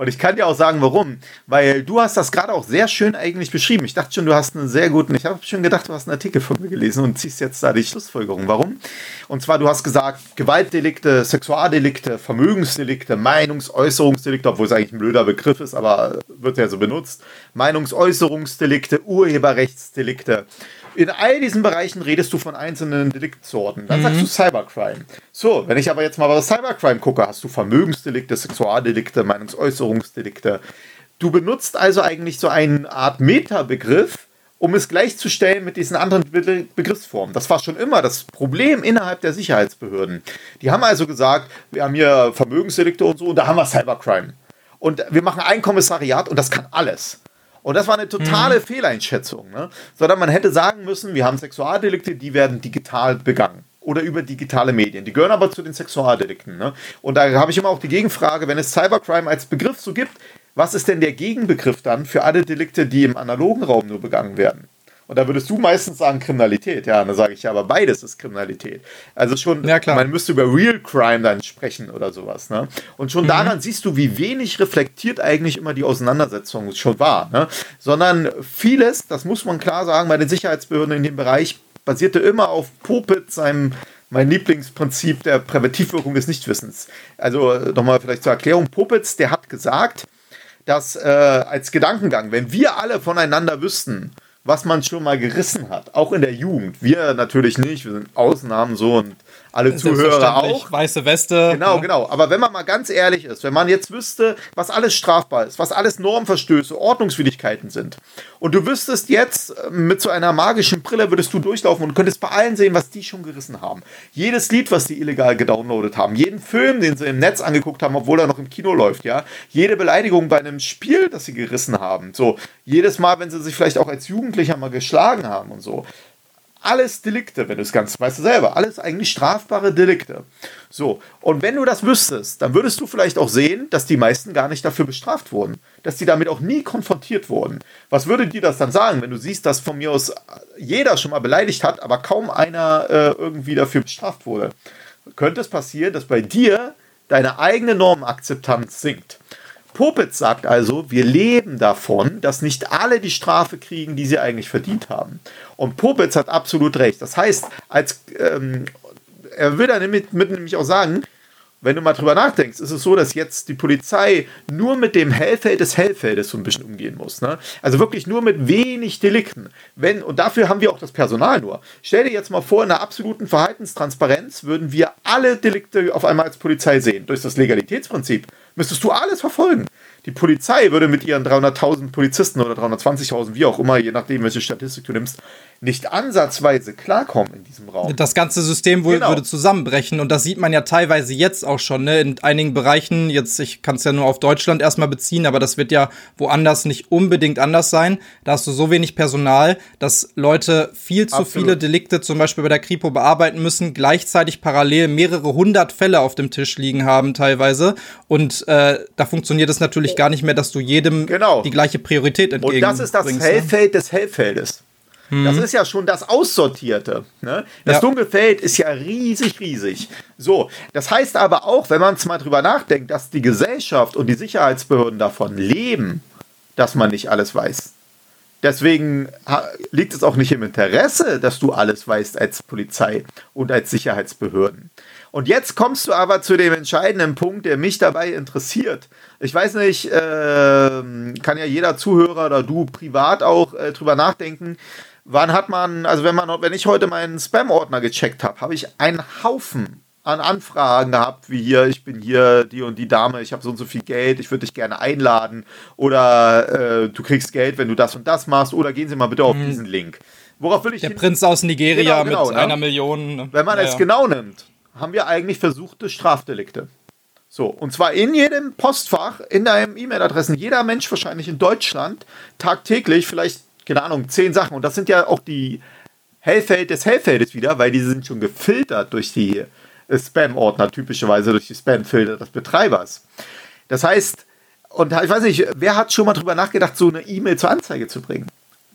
Und ich kann dir auch sagen, warum. Weil du hast das gerade auch sehr schön eigentlich beschrieben. Ich dachte schon, du hast einen sehr guten, ich habe schon gedacht, du hast einen Artikel von mir gelesen und ziehst jetzt da die Schlussfolgerung. Warum? Und zwar, du hast gesagt, Gewaltdelikte, Sexualdelikte, Vermögensdelikte, Meinungsäußerungsdelikte, obwohl es eigentlich ein blöder Begriff ist, aber wird ja so benutzt. Meinungsäußerungsdelikte, Urheberrechtsdelikte. In all diesen Bereichen redest du von einzelnen Deliktsorten. Dann mhm. sagst du Cybercrime. So, wenn ich aber jetzt mal bei Cybercrime gucke, hast du Vermögensdelikte, Sexualdelikte, Meinungsäußerungsdelikte. Du benutzt also eigentlich so eine Art Metabegriff, um es gleichzustellen mit diesen anderen Be Begriffsformen. Das war schon immer das Problem innerhalb der Sicherheitsbehörden. Die haben also gesagt, wir haben hier Vermögensdelikte und so, und da haben wir Cybercrime. Und wir machen ein Kommissariat und das kann alles. Und das war eine totale mhm. Fehleinschätzung, ne? sondern man hätte sagen müssen, wir haben Sexualdelikte, die werden digital begangen oder über digitale Medien. Die gehören aber zu den Sexualdelikten. Ne? Und da habe ich immer auch die Gegenfrage, wenn es Cybercrime als Begriff so gibt, was ist denn der Gegenbegriff dann für alle Delikte, die im analogen Raum nur begangen werden? Und da würdest du meistens sagen Kriminalität. Ja, und dann sage ich ja, aber beides ist Kriminalität. Also schon, ja, man müsste über Real Crime dann sprechen oder sowas. Ne? Und schon mhm. daran siehst du, wie wenig reflektiert eigentlich immer die Auseinandersetzung schon war. Ne? Sondern vieles, das muss man klar sagen, bei den Sicherheitsbehörden in dem Bereich basierte immer auf Popit, seinem mein Lieblingsprinzip der Präventivwirkung des Nichtwissens. Also nochmal vielleicht zur Erklärung, Popitz, der hat gesagt, dass äh, als Gedankengang, wenn wir alle voneinander wüssten, was man schon mal gerissen hat, auch in der Jugend. Wir natürlich nicht, wir sind Ausnahmen so und alle Zuhörer auch. Weiße Weste. Genau, ja. genau. Aber wenn man mal ganz ehrlich ist, wenn man jetzt wüsste, was alles strafbar ist, was alles Normverstöße, Ordnungswidrigkeiten sind, und du wüsstest jetzt äh, mit so einer magischen Brille würdest du durchlaufen und könntest bei allen sehen, was die schon gerissen haben. Jedes Lied, was die illegal gedownloadet haben, jeden Film, den sie im Netz angeguckt haben, obwohl er noch im Kino läuft, ja, jede Beleidigung bei einem Spiel, das sie gerissen haben, so jedes Mal, wenn sie sich vielleicht auch als Jugendlicher mal geschlagen haben und so alles Delikte, wenn du es ganz weißt du selber, alles eigentlich strafbare Delikte. So, und wenn du das wüsstest, dann würdest du vielleicht auch sehen, dass die meisten gar nicht dafür bestraft wurden, dass die damit auch nie konfrontiert wurden. Was würde dir das dann sagen, wenn du siehst, dass von mir aus jeder schon mal beleidigt hat, aber kaum einer äh, irgendwie dafür bestraft wurde? Könnte es passieren, dass bei dir deine eigene Normakzeptanz sinkt? Popitz sagt also, wir leben davon, dass nicht alle die Strafe kriegen, die sie eigentlich verdient haben. Und Popitz hat absolut recht. Das heißt, als ähm, er will dann mit, mit nämlich auch sagen, wenn du mal drüber nachdenkst, ist es so, dass jetzt die Polizei nur mit dem Hellfeld des Hellfeldes so ein bisschen umgehen muss. Ne? Also wirklich nur mit wenig Delikten. Wenn, und dafür haben wir auch das Personal nur. Stell dir jetzt mal vor, in einer absoluten Verhaltenstransparenz würden wir alle Delikte auf einmal als Polizei sehen. Durch das Legalitätsprinzip müsstest du alles verfolgen. Die Polizei würde mit ihren 300.000 Polizisten oder 320.000, wie auch immer, je nachdem, welche Statistik du nimmst, nicht ansatzweise klarkommen in diesem Raum. Das ganze System wohl, genau. würde zusammenbrechen und das sieht man ja teilweise jetzt auch schon. Ne? In einigen Bereichen, jetzt, ich kann es ja nur auf Deutschland erstmal beziehen, aber das wird ja woanders nicht unbedingt anders sein. Da hast du so wenig Personal, dass Leute viel zu Absolut. viele Delikte zum Beispiel bei der Kripo bearbeiten müssen, gleichzeitig parallel mehrere hundert Fälle auf dem Tisch liegen haben teilweise. Und äh, da funktioniert es natürlich gar nicht mehr, dass du jedem genau. die gleiche Priorität entgegenbringst. Und das ist das ne? Hellfeld des Hellfeldes. Das mhm. ist ja schon das Aussortierte. Ne? Das ja. Dunkelfeld ist ja riesig, riesig. So, das heißt aber auch, wenn man es mal drüber nachdenkt, dass die Gesellschaft und die Sicherheitsbehörden davon leben, dass man nicht alles weiß. Deswegen liegt es auch nicht im Interesse, dass du alles weißt als Polizei und als Sicherheitsbehörden. Und jetzt kommst du aber zu dem entscheidenden Punkt, der mich dabei interessiert. Ich weiß nicht, äh, kann ja jeder Zuhörer oder du privat auch äh, drüber nachdenken. Wann hat man, also wenn man, wenn ich heute meinen Spam-Ordner gecheckt habe, habe ich einen Haufen an Anfragen gehabt, wie hier, ich bin hier die und die Dame, ich habe so und so viel Geld, ich würde dich gerne einladen oder äh, du kriegst Geld, wenn du das und das machst oder gehen Sie mal bitte auf hm. diesen Link. Worauf will ich Der hin? Prinz aus Nigeria genau, genau, mit ne? einer Million. Wenn man ja, es genau nimmt, haben wir eigentlich versuchte Strafdelikte. So, und zwar in jedem Postfach, in deinem E-Mail-Adressen, jeder Mensch wahrscheinlich in Deutschland tagtäglich vielleicht, keine Ahnung, zehn Sachen. Und das sind ja auch die Hellfeld des Hellfeldes wieder, weil die sind schon gefiltert durch die Spam-Ordner, typischerweise durch die Spam-Filter des Betreibers. Das heißt, und ich weiß nicht, wer hat schon mal drüber nachgedacht, so eine E-Mail zur Anzeige zu bringen?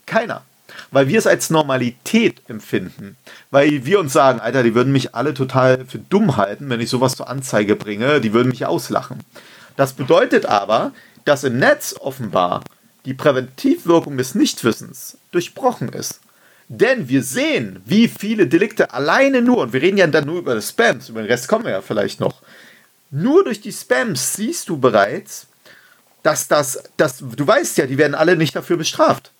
Keiner. Weil wir es als Normalität empfinden. Weil wir uns sagen, Alter, die würden mich alle total für dumm halten, wenn ich sowas zur Anzeige bringe. Die würden mich auslachen. Das bedeutet aber, dass im Netz offenbar die Präventivwirkung des Nichtwissens durchbrochen ist. Denn wir sehen, wie viele Delikte alleine nur, und wir reden ja dann nur über das Spams, über den Rest kommen wir ja vielleicht noch, nur durch die Spams siehst du bereits, dass das, dass, du weißt ja, die werden alle nicht dafür bestraft.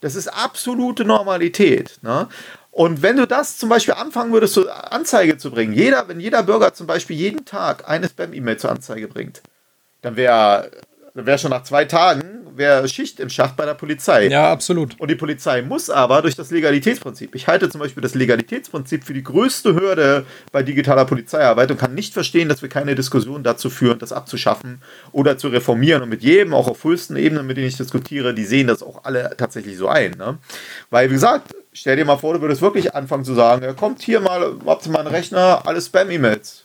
Das ist absolute Normalität. Ne? Und wenn du das zum Beispiel anfangen würdest, zur Anzeige zu bringen, jeder, wenn jeder Bürger zum Beispiel jeden Tag eine Spam-E-Mail zur Anzeige bringt, dann wäre wär schon nach zwei Tagen wäre Schicht im Schacht bei der Polizei. Ja, absolut. Und die Polizei muss aber durch das Legalitätsprinzip. Ich halte zum Beispiel das Legalitätsprinzip für die größte Hürde bei digitaler Polizeiarbeit und kann nicht verstehen, dass wir keine Diskussion dazu führen, das abzuschaffen oder zu reformieren. Und mit jedem, auch auf höchsten Ebenen, mit denen ich diskutiere, die sehen das auch alle tatsächlich so ein. Ne? Weil, wie gesagt, stell dir mal vor, du würdest wirklich anfangen zu sagen, ja, kommt hier mal, habt ihr mal einen Rechner, alle Spam-E-Mails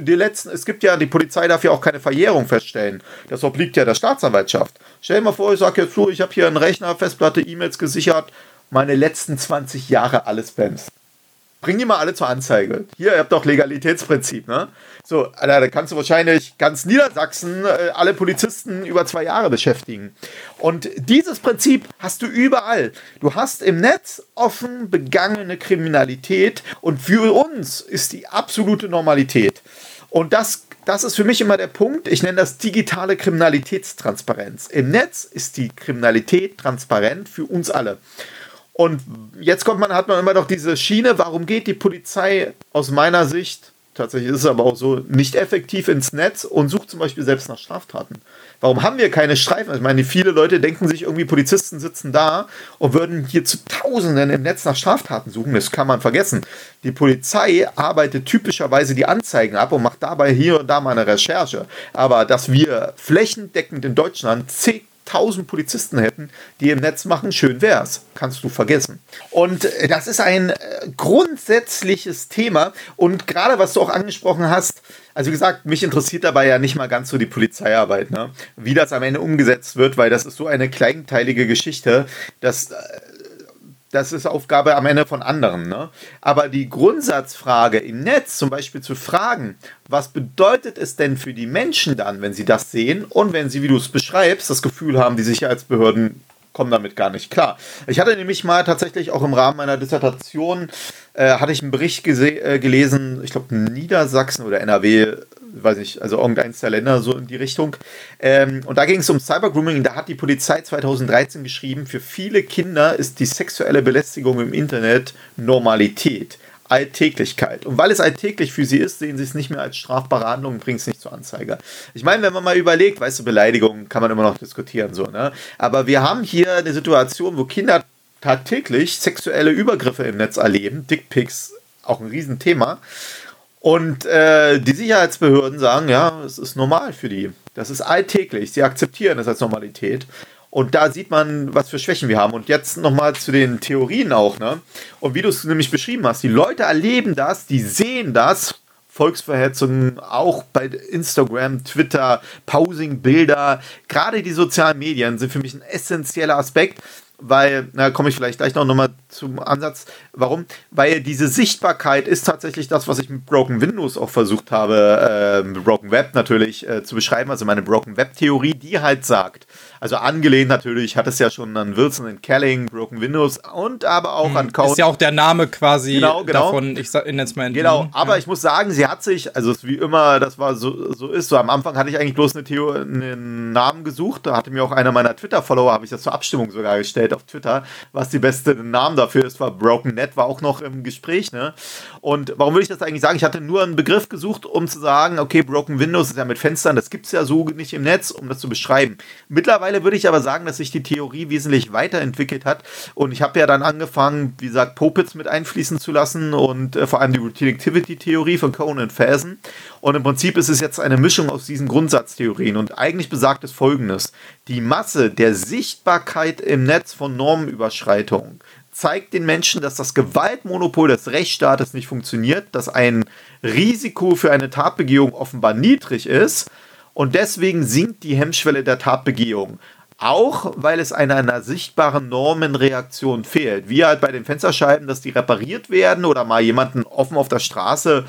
die letzten, es gibt ja, die Polizei darf ja auch keine Verjährung feststellen. Das obliegt ja der Staatsanwaltschaft. Stell dir mal vor, ich sage jetzt so, ich habe hier einen Rechner, Festplatte, E-Mails gesichert, meine letzten 20 Jahre alle Spams. Bring die mal alle zur Anzeige. Hier, ihr habt doch Legalitätsprinzip, ne? So, Alter, da kannst du wahrscheinlich ganz Niedersachsen äh, alle Polizisten über zwei Jahre beschäftigen. Und dieses Prinzip hast du überall. Du hast im Netz offen begangene Kriminalität und für uns ist die absolute Normalität. Und das, das ist für mich immer der Punkt. Ich nenne das digitale Kriminalitätstransparenz. Im Netz ist die Kriminalität transparent für uns alle. Und jetzt kommt man, hat man immer noch diese Schiene, warum geht die Polizei aus meiner Sicht, tatsächlich ist es aber auch so, nicht effektiv ins Netz und sucht zum Beispiel selbst nach Straftaten? Warum haben wir keine Streifen? Ich meine, viele Leute denken sich irgendwie, Polizisten sitzen da und würden hier zu Tausenden im Netz nach Straftaten suchen. Das kann man vergessen. Die Polizei arbeitet typischerweise die Anzeigen ab und macht dabei hier und da mal eine Recherche. Aber dass wir flächendeckend in Deutschland zig 1000 Polizisten hätten, die im Netz machen, schön wär's. Kannst du vergessen. Und äh, das ist ein äh, grundsätzliches Thema. Und gerade was du auch angesprochen hast, also wie gesagt, mich interessiert dabei ja nicht mal ganz so die Polizeiarbeit, ne? wie das am Ende umgesetzt wird, weil das ist so eine kleinteilige Geschichte, dass äh, das ist Aufgabe am Ende von anderen. Ne? Aber die Grundsatzfrage im Netz, zum Beispiel zu fragen, was bedeutet es denn für die Menschen dann, wenn sie das sehen und wenn sie, wie du es beschreibst, das Gefühl haben, die Sicherheitsbehörden kommen damit gar nicht klar. Ich hatte nämlich mal tatsächlich auch im Rahmen meiner Dissertation, äh, hatte ich einen Bericht äh, gelesen, ich glaube Niedersachsen oder NRW weiß ich, also irgendeins der Länder so in die Richtung. Ähm, und da ging es um Cybergrooming. Da hat die Polizei 2013 geschrieben, für viele Kinder ist die sexuelle Belästigung im Internet Normalität. Alltäglichkeit. Und weil es alltäglich für sie ist, sehen sie es nicht mehr als strafbare Handlung und bringen es nicht zur Anzeige. Ich meine, wenn man mal überlegt, weißt du, Beleidigungen kann man immer noch diskutieren, so, ne? Aber wir haben hier eine Situation, wo Kinder tagtäglich sexuelle Übergriffe im Netz erleben, Dickpics, auch ein Riesenthema. Und äh, die Sicherheitsbehörden sagen, ja, es ist normal für die. Das ist alltäglich. Sie akzeptieren es als Normalität. Und da sieht man, was für Schwächen wir haben. Und jetzt nochmal zu den Theorien auch. Ne? Und wie du es nämlich beschrieben hast, die Leute erleben das, die sehen das. Volksverhetzungen, auch bei Instagram, Twitter, Pausing-Bilder. Gerade die sozialen Medien sind für mich ein essentieller Aspekt weil, na, komme ich vielleicht gleich noch mal zum Ansatz. Warum? Weil diese Sichtbarkeit ist tatsächlich das, was ich mit Broken Windows auch versucht habe, äh, Broken Web natürlich äh, zu beschreiben, also meine Broken Web Theorie, die halt sagt, Also angelehnt natürlich, hat es ja schon an Wilson and Kelling, Broken Windows und aber auch hm, an Code. Ist ja auch der Name quasi genau, genau. davon, ich nenne es mal Genau, aber ja. ich muss sagen, sie hat sich, also wie immer, das war so, so ist, so am Anfang hatte ich eigentlich bloß eine Theo, einen Namen gesucht, da hatte mir auch einer meiner Twitter-Follower, habe ich das zur Abstimmung sogar gestellt auf Twitter, was die beste Namen dafür ist, war Broken Net, war auch noch im Gespräch, ne? Und warum würde ich das eigentlich sagen? Ich hatte nur einen Begriff gesucht, um zu sagen, okay, Broken Windows ist ja mit Fenstern, das gibt es ja so nicht im Netz, um das zu beschreiben. Mittlerweile würde ich aber sagen, dass sich die Theorie wesentlich weiterentwickelt hat und ich habe ja dann angefangen, wie gesagt, Popits mit einfließen zu lassen und äh, vor allem die Routine Activity Theorie von Cohen und Felsen. Und im Prinzip ist es jetzt eine Mischung aus diesen Grundsatztheorien und eigentlich besagt es folgendes. Die Masse der Sichtbarkeit im Netz von Normenüberschreitungen zeigt den Menschen, dass das Gewaltmonopol des Rechtsstaates nicht funktioniert, dass ein Risiko für eine Tatbegehung offenbar niedrig ist und deswegen sinkt die Hemmschwelle der Tatbegehung. Auch weil es einer, einer sichtbaren Normenreaktion fehlt. Wie halt bei den Fensterscheiben, dass die repariert werden oder mal jemanden offen auf der Straße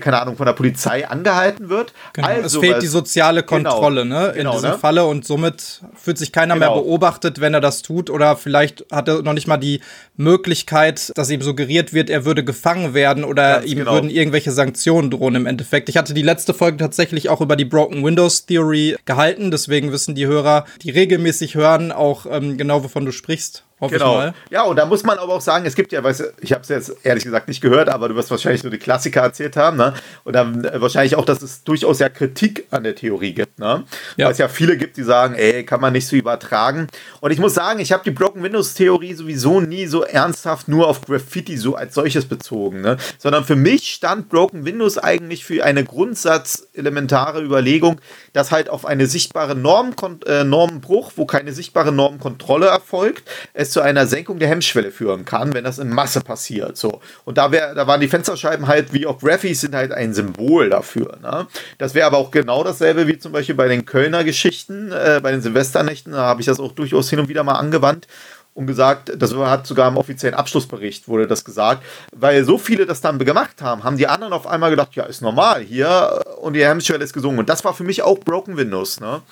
keine Ahnung, von der Polizei angehalten wird. Genau, also, es fehlt die soziale genau, Kontrolle genau, ne, in genau, diesem ne? Falle und somit fühlt sich keiner genau. mehr beobachtet, wenn er das tut oder vielleicht hat er noch nicht mal die Möglichkeit, dass ihm suggeriert wird, er würde gefangen werden oder Ganz ihm genau. würden irgendwelche Sanktionen drohen im Endeffekt. Ich hatte die letzte Folge tatsächlich auch über die Broken Windows Theory gehalten, deswegen wissen die Hörer, die regelmäßig hören, auch ähm, genau wovon du sprichst. Hoffe genau. Ja, und da muss man aber auch sagen, es gibt ja, weißt du, ich habe es jetzt ehrlich gesagt nicht gehört, aber du wirst wahrscheinlich nur die Klassiker erzählt haben, ne? Und dann äh, wahrscheinlich auch, dass es durchaus ja Kritik an der Theorie gibt, ne? Ja. Weil es ja viele gibt, die sagen, ey, kann man nicht so übertragen. Und ich muss sagen, ich habe die Broken Windows Theorie sowieso nie so ernsthaft nur auf Graffiti so als solches bezogen, ne? Sondern für mich stand Broken Windows eigentlich für eine grundsatzelementare Überlegung, dass halt auf eine sichtbare Norm, äh, Normenbruch, wo keine sichtbare Normenkontrolle erfolgt, es zu einer Senkung der Hemmschwelle führen kann, wenn das in Masse passiert. So. Und da, wär, da waren die Fensterscheiben halt, wie auch Graphies, sind halt ein Symbol dafür. Ne? Das wäre aber auch genau dasselbe wie zum Beispiel bei den Kölner Geschichten, äh, bei den Silvesternächten, da habe ich das auch durchaus hin und wieder mal angewandt und gesagt, das hat sogar im offiziellen Abschlussbericht wurde das gesagt, weil so viele das dann gemacht haben, haben die anderen auf einmal gedacht, ja, ist normal hier und die Hemmschwelle ist gesungen. Und das war für mich auch Broken Windows. Ne?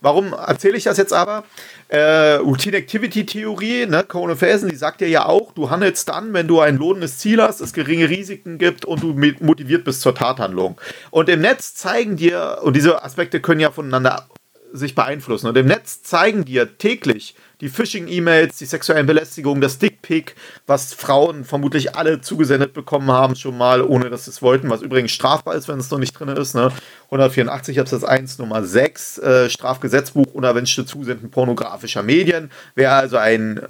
Warum erzähle ich das jetzt aber? Äh, Routine Activity Theorie, ne, Cone Felsen, die sagt dir ja auch, du handelst dann, wenn du ein lohnendes Ziel hast, es geringe Risiken gibt und du motiviert bist zur Tathandlung. Und im Netz zeigen dir, und diese Aspekte können ja voneinander sich beeinflussen. Und im Netz zeigen dir täglich die Phishing-E-Mails, die sexuellen Belästigungen, das Dickpick, was Frauen vermutlich alle zugesendet bekommen haben, schon mal, ohne dass sie es wollten, was übrigens strafbar ist, wenn es noch nicht drin ist. Ne? 184 Absatz 1 Nummer 6 äh, Strafgesetzbuch unerwünschte Zusenden pornografischer Medien. Wer also ein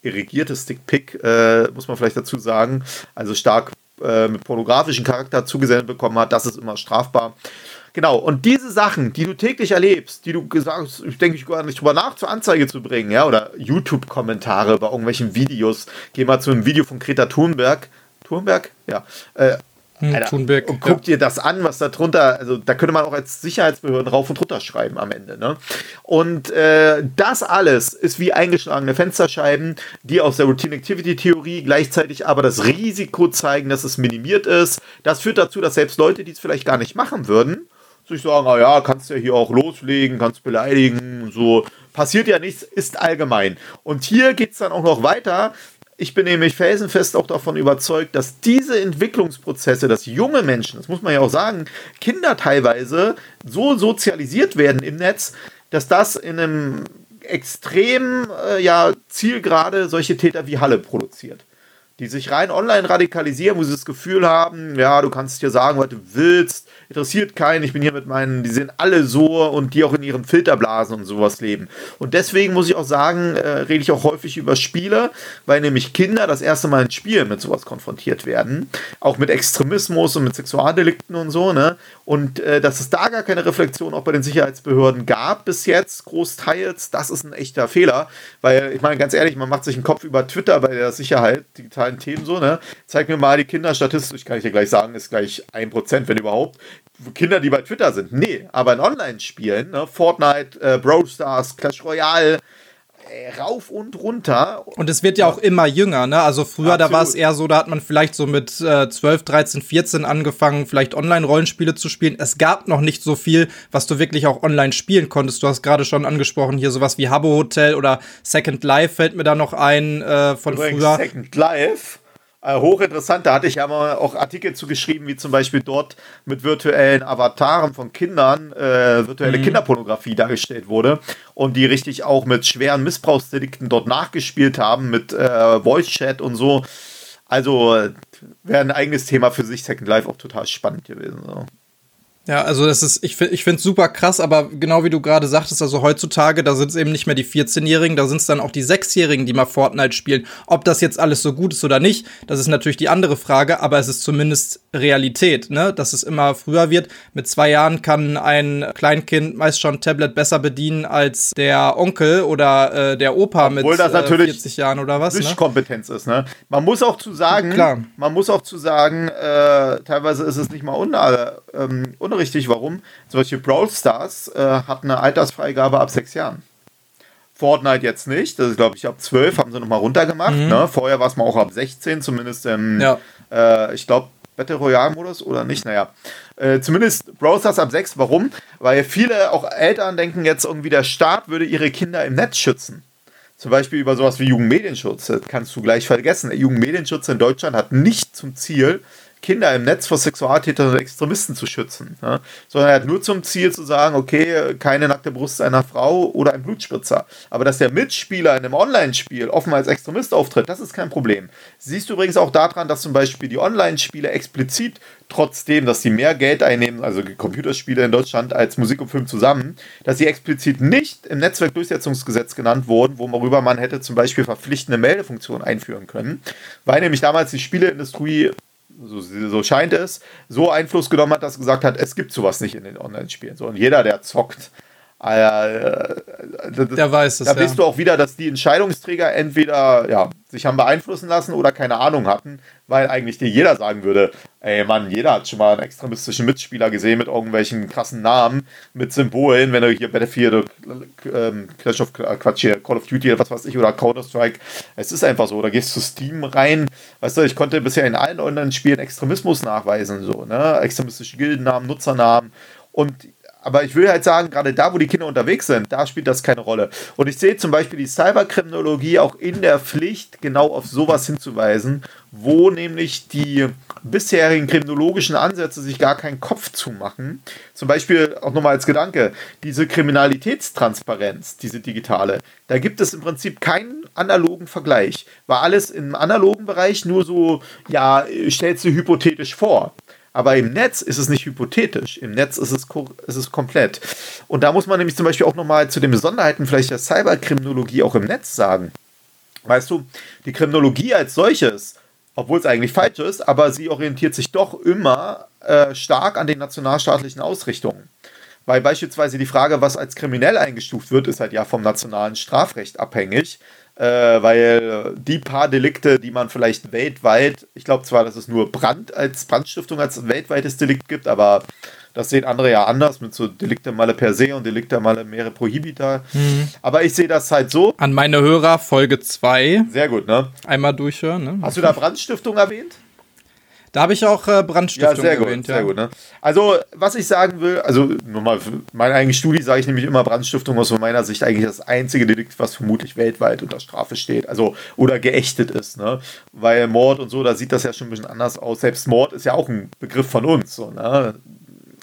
irrigiertes Dickpick, äh, muss man vielleicht dazu sagen, also stark äh, mit pornografischen Charakter zugesendet bekommen hat, das ist immer strafbar. Genau, und diese Sachen, die du täglich erlebst, die du gesagt hast, ich denke ich gar nicht drüber nach, zur Anzeige zu bringen, ja, oder YouTube-Kommentare bei irgendwelchen Videos. Geh mal zu einem Video von Greta Thunberg. Thunberg? Ja. Äh, hm, Alter, Thunberg, und guck ja. dir das an, was da drunter, also da könnte man auch als Sicherheitsbehörden rauf und runter schreiben am Ende. Ne? Und äh, das alles ist wie eingeschlagene Fensterscheiben, die aus der Routine Activity Theorie gleichzeitig aber das Risiko zeigen, dass es minimiert ist. Das führt dazu, dass selbst Leute, die es vielleicht gar nicht machen würden, sich sagen, ah ja, kannst ja hier auch loslegen, kannst beleidigen, so. Passiert ja nichts, ist allgemein. Und hier geht es dann auch noch weiter. Ich bin nämlich felsenfest auch davon überzeugt, dass diese Entwicklungsprozesse, dass junge Menschen, das muss man ja auch sagen, Kinder teilweise so sozialisiert werden im Netz, dass das in einem extrem äh, ja, Zielgerade solche Täter wie Halle produziert die sich rein online radikalisieren, wo sie das Gefühl haben, ja, du kannst hier sagen, was du willst, interessiert keinen, ich bin hier mit meinen, die sind alle so und die auch in ihren Filterblasen und sowas leben. Und deswegen muss ich auch sagen, äh, rede ich auch häufig über Spiele, weil nämlich Kinder das erste Mal in Spielen mit sowas konfrontiert werden, auch mit Extremismus und mit Sexualdelikten und so, ne? Und äh, dass es da gar keine Reflexion auch bei den Sicherheitsbehörden gab bis jetzt, großteils, das ist ein echter Fehler, weil ich meine, ganz ehrlich, man macht sich einen Kopf über Twitter bei der Sicherheit, digitalen Themen so, ne? Zeig mir mal die Kinder statistisch, kann ich dir gleich sagen, ist gleich ein Prozent, wenn überhaupt, Kinder, die bei Twitter sind. Nee, aber in Online-Spielen, ne, Fortnite, äh, Brawl Stars, Clash Royale, rauf und runter. Und es wird ja auch immer jünger, ne? Also früher, da war es eher so, da hat man vielleicht so mit äh, 12, 13, 14 angefangen, vielleicht Online-Rollenspiele zu spielen. Es gab noch nicht so viel, was du wirklich auch online spielen konntest. Du hast gerade schon angesprochen, hier sowas wie Habbo Hotel oder Second Life fällt mir da noch ein äh, von Übrigens, früher. Second Life äh, hochinteressant. Da hatte ich ja mal auch Artikel zugeschrieben, wie zum Beispiel dort mit virtuellen Avataren von Kindern äh, virtuelle Mhm. Kinderpornografie dargestellt wurde und die richtig auch mit schweren Missbrauchsdelikten dort nachgespielt haben mit äh, Voice Chat und so. Also wäre ein eigenes Thema für sich. Second Life auch total spannend gewesen. So. Ja, also das ist, ich, ich finde es super krass, aber genau wie du gerade sagtest, also heutzutage, da sind es eben nicht mehr die 14-Jährigen, da sind es dann auch die 6-Jährigen, die mal Fortnite spielen. Ob das jetzt alles so gut ist oder nicht, das ist natürlich die andere Frage, aber es ist zumindest Realität, ne? Dass es immer früher wird. Mit zwei Jahren kann ein Kleinkind meist schon ein Tablet besser bedienen als der Onkel oder äh, der Opa mit Obwohl das natürlich äh, 40 Jahren oder was, ne? Mischkompetenz ist. Ne? Man muss auch zu sagen, Klar. man muss auch zu sagen, äh, teilweise ist es nicht mal un äh, ähm, unrichtig. Warum? Zum Beispiel Brawl Stars äh, hat eine Altersfreigabe ab sechs Jahren. Fortnite jetzt nicht. Das ist, glaube ich, ab 12 haben sie nochmal runtergemacht. Ne? Vorher war es mal auch ab 16, zumindest im, Mhm. Ja. äh, ich glaube, Battle Royale-Modus oder nicht? Naja. Äh, zumindest Brawl Stars ab 6. Warum? Weil viele, auch Eltern, denken jetzt irgendwie, der Staat würde ihre Kinder im Netz schützen. Zum Beispiel über sowas wie Jugendmedienschutz. Das kannst du gleich vergessen. Der Jugendmedienschutz in Deutschland hat nicht zum Ziel, Kinder im Netz vor Sexualtätern und Extremisten zu schützen, ne? sondern er hat nur zum Ziel zu sagen, okay, keine nackte Brust einer Frau oder ein Blutspritzer. Aber dass der Mitspieler in einem Online-Spiel offen als Extremist auftritt, das ist kein Problem. Siehst du übrigens auch daran, dass zum Beispiel die Online-Spiele explizit, trotzdem, dass sie mehr Geld einnehmen, also Computerspiele in Deutschland als Musik und Film zusammen, dass sie explizit nicht im Netzwerkdurchsetzungsgesetz genannt wurden, worüber man hätte zum Beispiel verpflichtende Meldefunktionen einführen können, weil nämlich damals die Spieleindustrie so, so scheint es, so Einfluss genommen hat, dass gesagt hat, es gibt sowas nicht in den Online-Spielen. So, und jeder, der zockt, das, Der weiß es, Da bist ja. du auch wieder, dass die Entscheidungsträger entweder ja, sich haben beeinflussen lassen oder keine Ahnung hatten, weil eigentlich dir jeder sagen würde, ey Mann, jeder hat schon mal einen extremistischen Mitspieler gesehen mit irgendwelchen krassen Namen, mit Symbolen, wenn du hier Battlefield ähm, Clash of äh, Quatsch hier, Call of Duty oder was weiß ich oder Counter-Strike, es ist einfach so, da gehst du Steam rein, weißt du, ich konnte bisher in allen Online-Spielen Extremismus nachweisen, so, ne, extremistische Gildennamen, Nutzernamen. Und aber ich will halt sagen, gerade da, wo die Kinder unterwegs sind, da spielt das keine Rolle. Und ich sehe zum Beispiel die Cyberkriminologie auch in der Pflicht, genau auf sowas hinzuweisen, wo nämlich die bisherigen kriminologischen Ansätze sich gar keinen Kopf zumachen. Zum Beispiel auch nochmal als Gedanke, diese Kriminalitätstransparenz, diese digitale, da gibt es im Prinzip keinen analogen Vergleich. War alles im analogen Bereich nur so, ja, stellst du hypothetisch vor. Aber im Netz ist es nicht hypothetisch. Im Netz ist es, ist es komplett. Und da muss man nämlich zum Beispiel auch nochmal zu den Besonderheiten vielleicht der Cyberkriminologie auch im Netz sagen. Weißt du, die Kriminologie als solches, obwohl es eigentlich falsch ist, aber sie orientiert sich doch immer äh, stark an den nationalstaatlichen Ausrichtungen. Weil beispielsweise die Frage, was als kriminell eingestuft wird, ist halt ja vom nationalen Strafrecht abhängig. Äh, weil die paar Delikte, die man vielleicht weltweit, ich glaube zwar, dass es nur Brand als Brandstiftung als weltweites Delikt gibt, aber das sehen andere ja anders mit so Delikte male per se und Delikte male mere prohibita. Aber ich sehe das halt so. An meine Hörer Folge 2 Sehr gut, ne? einmal durchhören. Ne? Hast du da Brandstiftung erwähnt? Da habe ich auch äh, Brandstiftung Ja, sehr gut, erwähnt. sehr ja. gut. Ne? Also, was ich sagen will, also nochmal, meine eigene Studie sage ich nämlich immer, Brandstiftung aus meiner Sicht eigentlich das einzige Delikt, was vermutlich weltweit unter Strafe steht, also oder geächtet ist, ne? Weil Mord und so, da sieht das ja schon ein bisschen anders aus. Selbst Mord ist ja auch ein Begriff von uns, so, ne?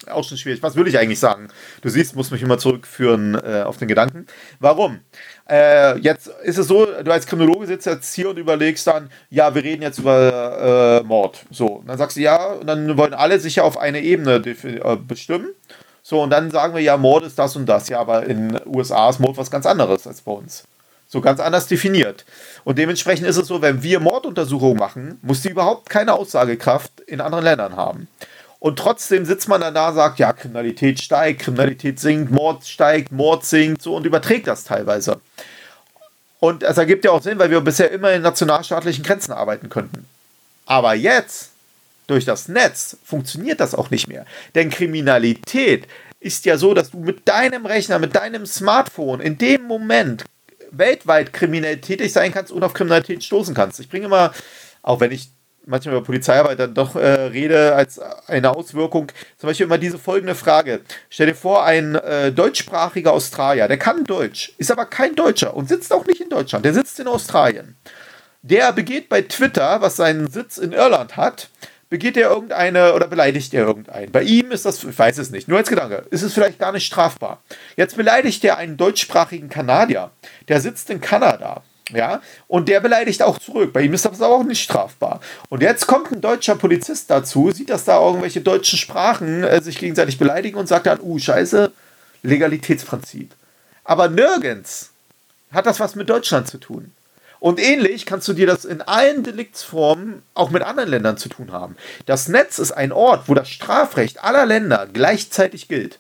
Auch schon schwierig. Was will ich eigentlich sagen? Du siehst, muss mich immer zurückführen äh, auf den Gedanken. Warum? Äh, jetzt ist es so, du als Kriminologe sitzt jetzt hier und überlegst dann, ja, wir reden jetzt über äh, Mord. So, und dann sagst du ja, und dann wollen alle sich ja auf eine Ebene äh, bestimmen. So, und dann sagen wir ja, Mord ist das und das. Ja, aber in den USA ist Mord was ganz anderes als bei uns. So ganz anders definiert. Und dementsprechend ist es so, wenn wir Morduntersuchungen machen, muss die überhaupt keine Aussagekraft in anderen Ländern haben. Und trotzdem sitzt man dann da und sagt, ja, Kriminalität steigt, Kriminalität sinkt, Mord steigt, Mord sinkt, so und überträgt das teilweise. Und es ergibt ja auch Sinn, weil wir bisher immer in nationalstaatlichen Grenzen arbeiten könnten. Aber jetzt, durch das Netz, funktioniert das auch nicht mehr. Denn Kriminalität ist ja so, dass du mit deinem Rechner, mit deinem Smartphone in dem Moment weltweit kriminell tätig sein kannst und auf Kriminalität stoßen kannst. Ich bringe immer, auch wenn ich manchmal über Polizeiarbeit dann doch äh, rede als eine Auswirkung, zum Beispiel immer diese folgende Frage. Stell dir vor, ein äh, deutschsprachiger Australier, der kann Deutsch, ist aber kein Deutscher und sitzt auch nicht in Deutschland, der sitzt in Australien. Der begeht bei Twitter, was seinen Sitz in Irland hat, begeht er irgendeine oder beleidigt er irgendeinen. Bei ihm ist das, ich weiß es nicht, nur als Gedanke, ist es vielleicht gar nicht strafbar. Jetzt beleidigt er einen deutschsprachigen Kanadier, der sitzt in Kanada. Ja, und der beleidigt auch zurück. Bei ihm ist das aber auch nicht strafbar. Und jetzt kommt ein deutscher Polizist dazu, sieht, dass da irgendwelche deutschen Sprachen äh, sich gegenseitig beleidigen und sagt dann, uh, scheiße, Legalitätsprinzip. Aber nirgends hat das was mit Deutschland zu tun. Und ähnlich kannst du dir das in allen Deliktsformen auch mit anderen Ländern zu tun haben. Das Netz ist ein Ort, wo das Strafrecht aller Länder gleichzeitig gilt.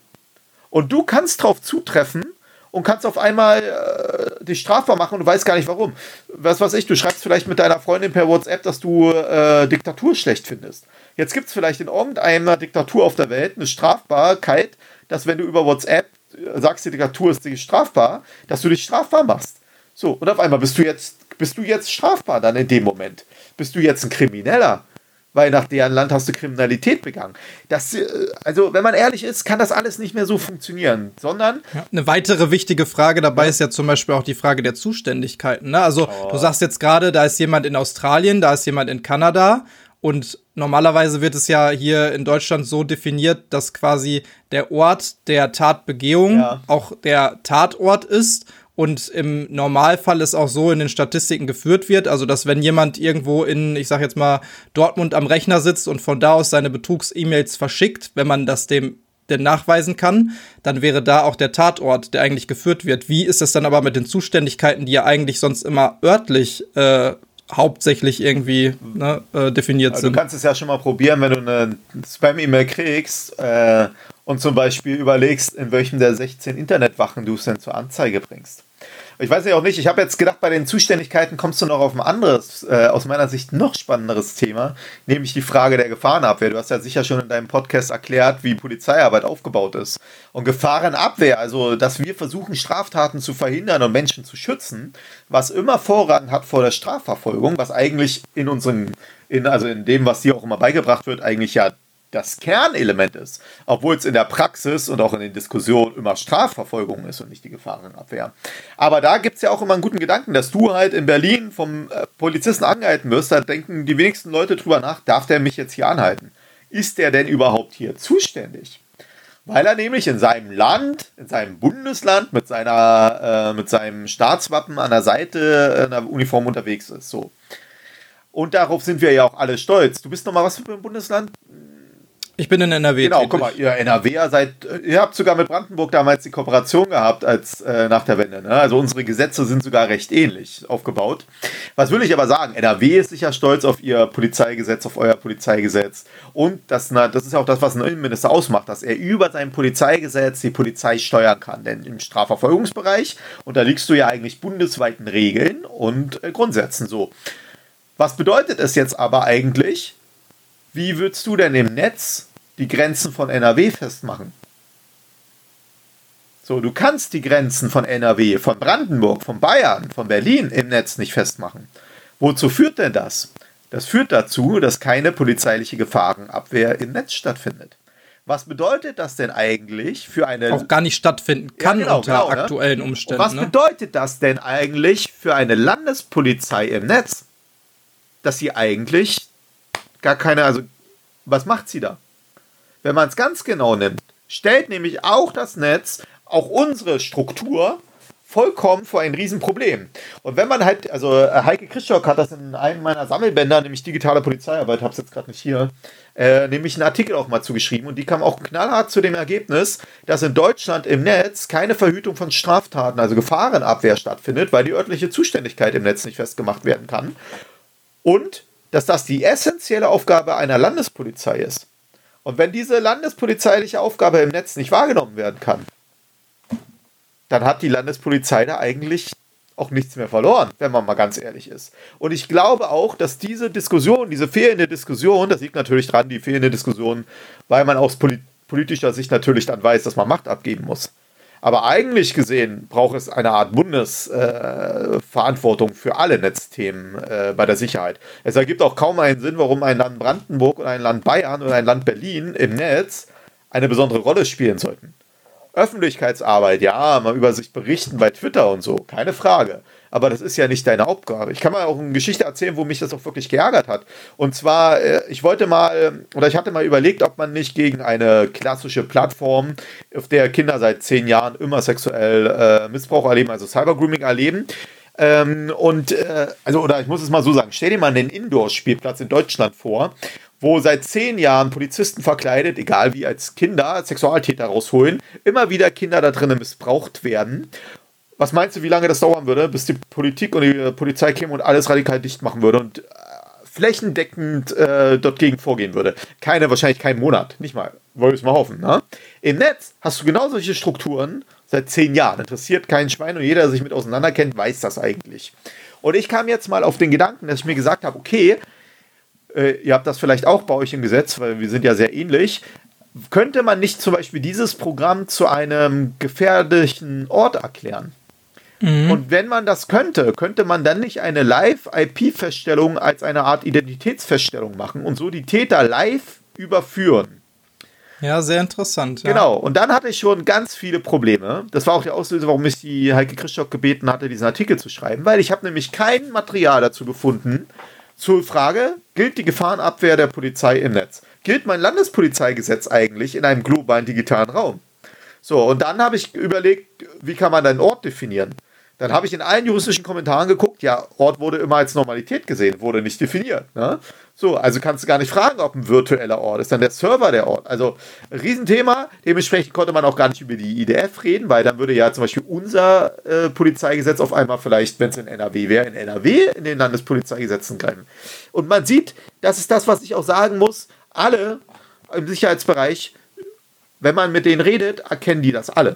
Und du kannst darauf zutreffen und kannst auf einmal äh, dich strafbar machen und du weißt gar nicht warum. Was weiß ich, du schreibst vielleicht mit deiner Freundin per WhatsApp, dass du äh, Diktatur schlecht findest. Jetzt gibt es vielleicht in irgendeiner Diktatur auf der Welt eine Strafbarkeit, dass wenn du über WhatsApp äh, sagst, die Diktatur ist strafbar, dass du dich strafbar machst. So, und auf einmal bist du jetzt bist du jetzt strafbar dann in dem Moment? Bist du jetzt ein Krimineller? Weil nach deren Land hast du Kriminalität begangen. Das, äh, also, wenn man ehrlich ist, kann das alles nicht mehr so funktionieren, sondern. Ja, eine weitere wichtige Frage dabei ja. ist ja zum Beispiel auch die Frage der Zuständigkeiten. Ne? Also, oh. du sagst jetzt gerade, da ist jemand in Australien, da ist jemand in Kanada und normalerweise wird es ja hier in Deutschland so definiert, dass quasi der Ort der Tatbegehung ja. auch der Tatort ist und im Normalfall es auch so in den Statistiken geführt wird, also dass wenn jemand irgendwo in, ich sag jetzt mal, Dortmund am Rechner sitzt und von da aus seine Betrugs-E-Mails verschickt, wenn man das dem denn nachweisen kann, dann wäre da auch der Tatort, der eigentlich geführt wird. Wie ist es dann aber mit den Zuständigkeiten, die ja eigentlich sonst immer örtlich äh, hauptsächlich irgendwie ne, äh, definiert also sind? Du kannst es ja schon mal probieren, wenn du eine Spam-E-Mail kriegst äh, und zum Beispiel überlegst, in welchem der 16 Internetwachen du es denn zur Anzeige bringst. Ich weiß ja auch nicht, ich habe jetzt gedacht, bei den Zuständigkeiten kommst du noch auf ein anderes, äh, aus meiner Sicht noch spannenderes Thema, nämlich die Frage der Gefahrenabwehr. Du hast ja sicher schon in deinem Podcast erklärt, wie Polizeiarbeit aufgebaut ist. Und Gefahrenabwehr, also dass wir versuchen, Straftaten zu verhindern und Menschen zu schützen, was immer Vorrang hat vor der Strafverfolgung, was eigentlich in unseren, in, also in dem, was dir auch immer beigebracht wird, eigentlich ja das Kernelement ist, obwohl es in der Praxis und auch in den Diskussionen immer Strafverfolgung ist und nicht die Gefahrenabwehr. Aber da gibt es ja auch immer einen guten Gedanken, dass du halt in Berlin vom äh, Polizisten angehalten wirst, da denken die wenigsten Leute drüber nach, darf der mich jetzt hier anhalten? Ist der denn überhaupt hier zuständig? Weil er nämlich in seinem Land, in seinem Bundesland mit, seiner, äh, mit seinem Staatswappen an der Seite in der Uniform unterwegs ist. So. Und darauf sind wir ja auch alle stolz. Du bist nochmal was für ein Bundesland? Ich bin in NRW. Genau, guck mal, ihr NRWer seid, ihr habt sogar mit Brandenburg damals die Kooperation gehabt als äh, nach der Wende. Ne? Also unsere Gesetze sind sogar recht ähnlich aufgebaut. Was will ich aber sagen? NRW ist sicher stolz auf ihr Polizeigesetz, auf euer Polizeigesetz. Und das, na, das ist ja auch das, was ein Innenminister ausmacht, dass er über sein Polizeigesetz die Polizei steuern kann. Denn im Strafverfolgungsbereich unterliegst du ja eigentlich bundesweiten Regeln und äh, Grundsätzen so. Was bedeutet es jetzt aber eigentlich? Wie würdest du denn im Netz die Grenzen von NRW festmachen. So, du kannst die Grenzen von NRW, von Brandenburg, von Bayern, von Berlin im Netz nicht festmachen. Wozu führt denn das? Das führt dazu, dass keine polizeiliche Gefahrenabwehr im Netz stattfindet. Was bedeutet das denn eigentlich für eine. Auch gar nicht stattfinden kann ja, genau, unter genau, ne? aktuellen Umständen. Und was ne? bedeutet das denn eigentlich für eine Landespolizei im Netz? Dass sie eigentlich gar keine. Also, was macht sie da? Wenn man es ganz genau nimmt, stellt nämlich auch das Netz, auch unsere Struktur, vollkommen vor ein Riesenproblem. Und wenn man halt, also äh, Heike Christoph hat das in einem meiner Sammelbänder, nämlich digitale Polizeiarbeit, habe es jetzt gerade nicht hier, äh, nämlich einen Artikel auch mal zugeschrieben und die kam auch knallhart zu dem Ergebnis, dass in Deutschland im Netz keine Verhütung von Straftaten, also Gefahrenabwehr stattfindet, weil die örtliche Zuständigkeit im Netz nicht festgemacht werden kann. Und dass das die essentielle Aufgabe einer Landespolizei ist. Und wenn diese landespolizeiliche Aufgabe im Netz nicht wahrgenommen werden kann, dann hat die Landespolizei da eigentlich auch nichts mehr verloren, wenn man mal ganz ehrlich ist. Und ich glaube auch, dass diese Diskussion, diese fehlende Diskussion, das liegt natürlich dran, die fehlende Diskussion, weil man aus politischer Sicht natürlich dann weiß, dass man Macht abgeben muss. Aber eigentlich gesehen braucht es eine Art Bundesverantwortung äh, für alle Netzthemen äh, bei der Sicherheit. Es ergibt auch kaum einen Sinn, warum ein Land Brandenburg oder ein Land Bayern oder ein Land Berlin im Netz eine besondere Rolle spielen sollten. Öffentlichkeitsarbeit, ja, mal über sich berichten bei Twitter und so, keine Frage. Aber das ist ja nicht deine Aufgabe. Ich kann mal auch eine Geschichte erzählen, wo mich das auch wirklich geärgert hat. Und zwar, äh, ich wollte mal, oder ich hatte mal überlegt, ob man nicht gegen eine klassische Plattform, auf der Kinder seit zehn Jahren immer sexuell äh, Missbrauch erleben, also Cybergrooming erleben, ähm, und äh, also, oder ich muss es mal so sagen, stell dir mal einen Indoor-Spielplatz in Deutschland vor wo seit zehn Jahren Polizisten verkleidet, egal wie als Kinder, Sexualtäter rausholen, immer wieder Kinder da drinnen missbraucht werden. Was meinst du, wie lange das dauern würde, bis die Politik und die Polizei käme und alles radikal dicht machen würde und äh, flächendeckend äh, dort gegen vorgehen würde? Keine, wahrscheinlich keinen Monat, nicht mal. Wollte ich mal hoffen. Ne? Im Netz hast du genau solche Strukturen seit zehn Jahren. Interessiert keinen Schwein und jeder, der sich mit auseinanderkennt, weiß das eigentlich. Und ich kam jetzt mal auf den Gedanken, dass ich mir gesagt habe, okay, äh, ihr habt das vielleicht auch bei euch im Gesetz, weil wir sind ja sehr ähnlich. Könnte man nicht zum Beispiel dieses Programm zu einem gefährlichen Ort erklären? Mhm. Und wenn man das könnte, könnte man dann nicht eine Live-IP-Feststellung als eine Art Identitätsfeststellung machen und so die Täter live überführen? Ja, sehr interessant. Ja. Genau, und dann hatte ich schon ganz viele Probleme. Das war auch der Auslöser, warum ich die Heike Christoph gebeten hatte, diesen Artikel zu schreiben, weil ich habe nämlich kein Material dazu gefunden, zur Frage, gilt die Gefahrenabwehr der Polizei im Netz? Gilt mein Landespolizeigesetz eigentlich in einem globalen digitalen Raum? So, und dann habe ich überlegt, wie kann man einen Ort definieren? Dann habe ich in allen juristischen Kommentaren geguckt, ja, Ort wurde immer als Normalität gesehen, wurde nicht definiert. Ne? So, also kannst du gar nicht fragen, ob ein virtueller Ort ist, dann der Server der Ort. Also Riesenthema. Dementsprechend konnte man auch gar nicht über die IDF reden, weil dann würde ja zum Beispiel unser äh, Polizeigesetz auf einmal vielleicht, wenn es in NRW wäre, in NRW in den Landespolizeigesetzen greifen. Und man sieht, das ist das, was ich auch sagen muss, alle im Sicherheitsbereich, wenn man mit denen redet, erkennen die das alle.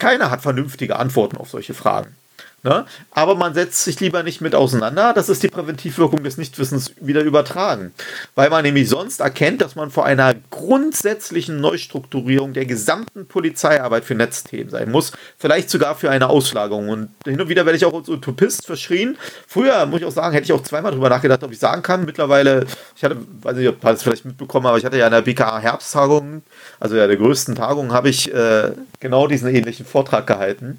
Keiner hat vernünftige Antworten auf solche Fragen. Ne? Aber man setzt sich lieber nicht mit auseinander. Das ist die Präventivwirkung des Nichtwissens wieder übertragen. Weil man nämlich sonst erkennt, dass man vor einer grundsätzlichen Neustrukturierung der gesamten Polizeiarbeit für Netzthemen sein muss. Vielleicht sogar für eine Auslagerung. Und hin und wieder werde ich auch als Utopist verschrien. Früher, muss ich auch sagen, hätte ich auch zweimal drüber nachgedacht, ob ich sagen kann. Mittlerweile, ich hatte, weiß nicht, ob ihr es vielleicht mitbekommen, aber ich hatte ja in der BKA Herbsttagung, also ja der größten Tagung, habe ich äh, genau diesen ähnlichen Vortrag gehalten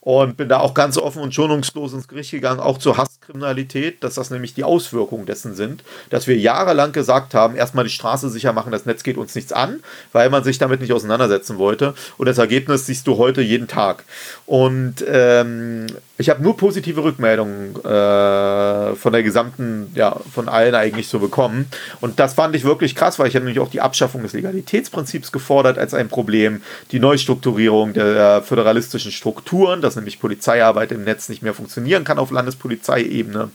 und bin da auch ganz offen und schonungslos ins Gericht gegangen, auch zur Hasskriminalität, dass das nämlich die Auswirkungen dessen sind, dass wir jahrelang gesagt haben, erstmal die Straße sicher machen, das Netz geht uns nichts an, weil man sich damit nicht auseinandersetzen wollte. Und das Ergebnis siehst du heute jeden Tag. Und ähm, ich habe nur positive Rückmeldungen äh, von der gesamten, ja, von allen eigentlich so bekommen. Und das fand ich wirklich krass, weil ich habe nämlich auch die Abschaffung des Legalitätsprinzips gefordert als ein Problem, die Neustrukturierung der föderalistischen Strukturen, dass nämlich Polizeiarbeit im Netz nicht mehr funktionieren kann auf Landespolizeiebene.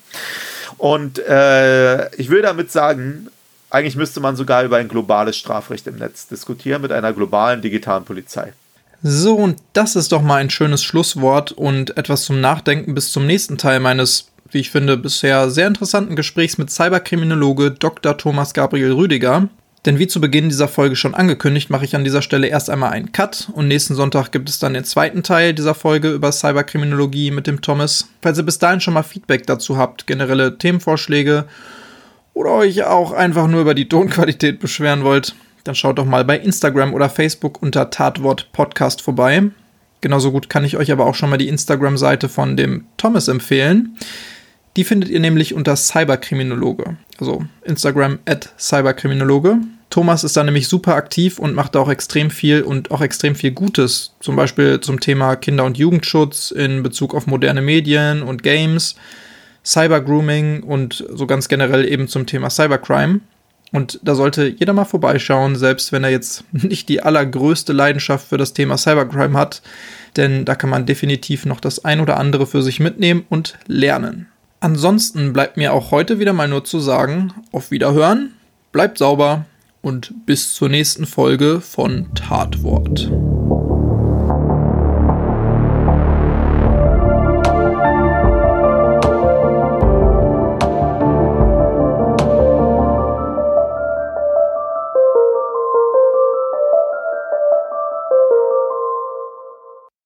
Und äh, ich will damit sagen, eigentlich müsste man sogar über ein globales Strafrecht im Netz diskutieren mit einer globalen digitalen Polizei. So, und das ist doch mal ein schönes Schlusswort und etwas zum Nachdenken bis zum nächsten Teil meines, wie ich finde, bisher sehr interessanten Gesprächs mit Cyberkriminologe Dr. Thomas Gabriel Rüdiger. Denn wie zu Beginn dieser Folge schon angekündigt, mache ich an dieser Stelle erst einmal einen Cut und nächsten Sonntag gibt es dann den zweiten Teil dieser Folge über Cyberkriminologie mit dem Thomas. Falls ihr bis dahin schon mal Feedback dazu habt, generelle Themenvorschläge oder euch auch einfach nur über die Tonqualität beschweren wollt, dann schaut doch mal bei Instagram oder Facebook unter Tatwort Podcast vorbei. Genauso gut kann ich euch aber auch schon mal die Instagram-Seite von dem Thomas empfehlen. Die findet ihr nämlich unter Cyberkriminologe. Also Instagram at Cyberkriminologe. Thomas ist da nämlich super aktiv und macht da auch extrem viel und auch extrem viel Gutes. Zum Beispiel zum Thema Kinder- und Jugendschutz in Bezug auf moderne Medien und Games, Cybergrooming und so ganz generell eben zum Thema Cybercrime. Und da sollte jeder mal vorbeischauen, selbst wenn er jetzt (laughs) nicht die allergrößte Leidenschaft für das Thema Cybercrime hat. Denn da kann man definitiv noch das ein oder andere für sich mitnehmen und lernen. Ansonsten bleibt mir auch heute wieder mal nur zu sagen, auf Wiederhören, bleibt sauber und bis zur nächsten Folge von Tatwort.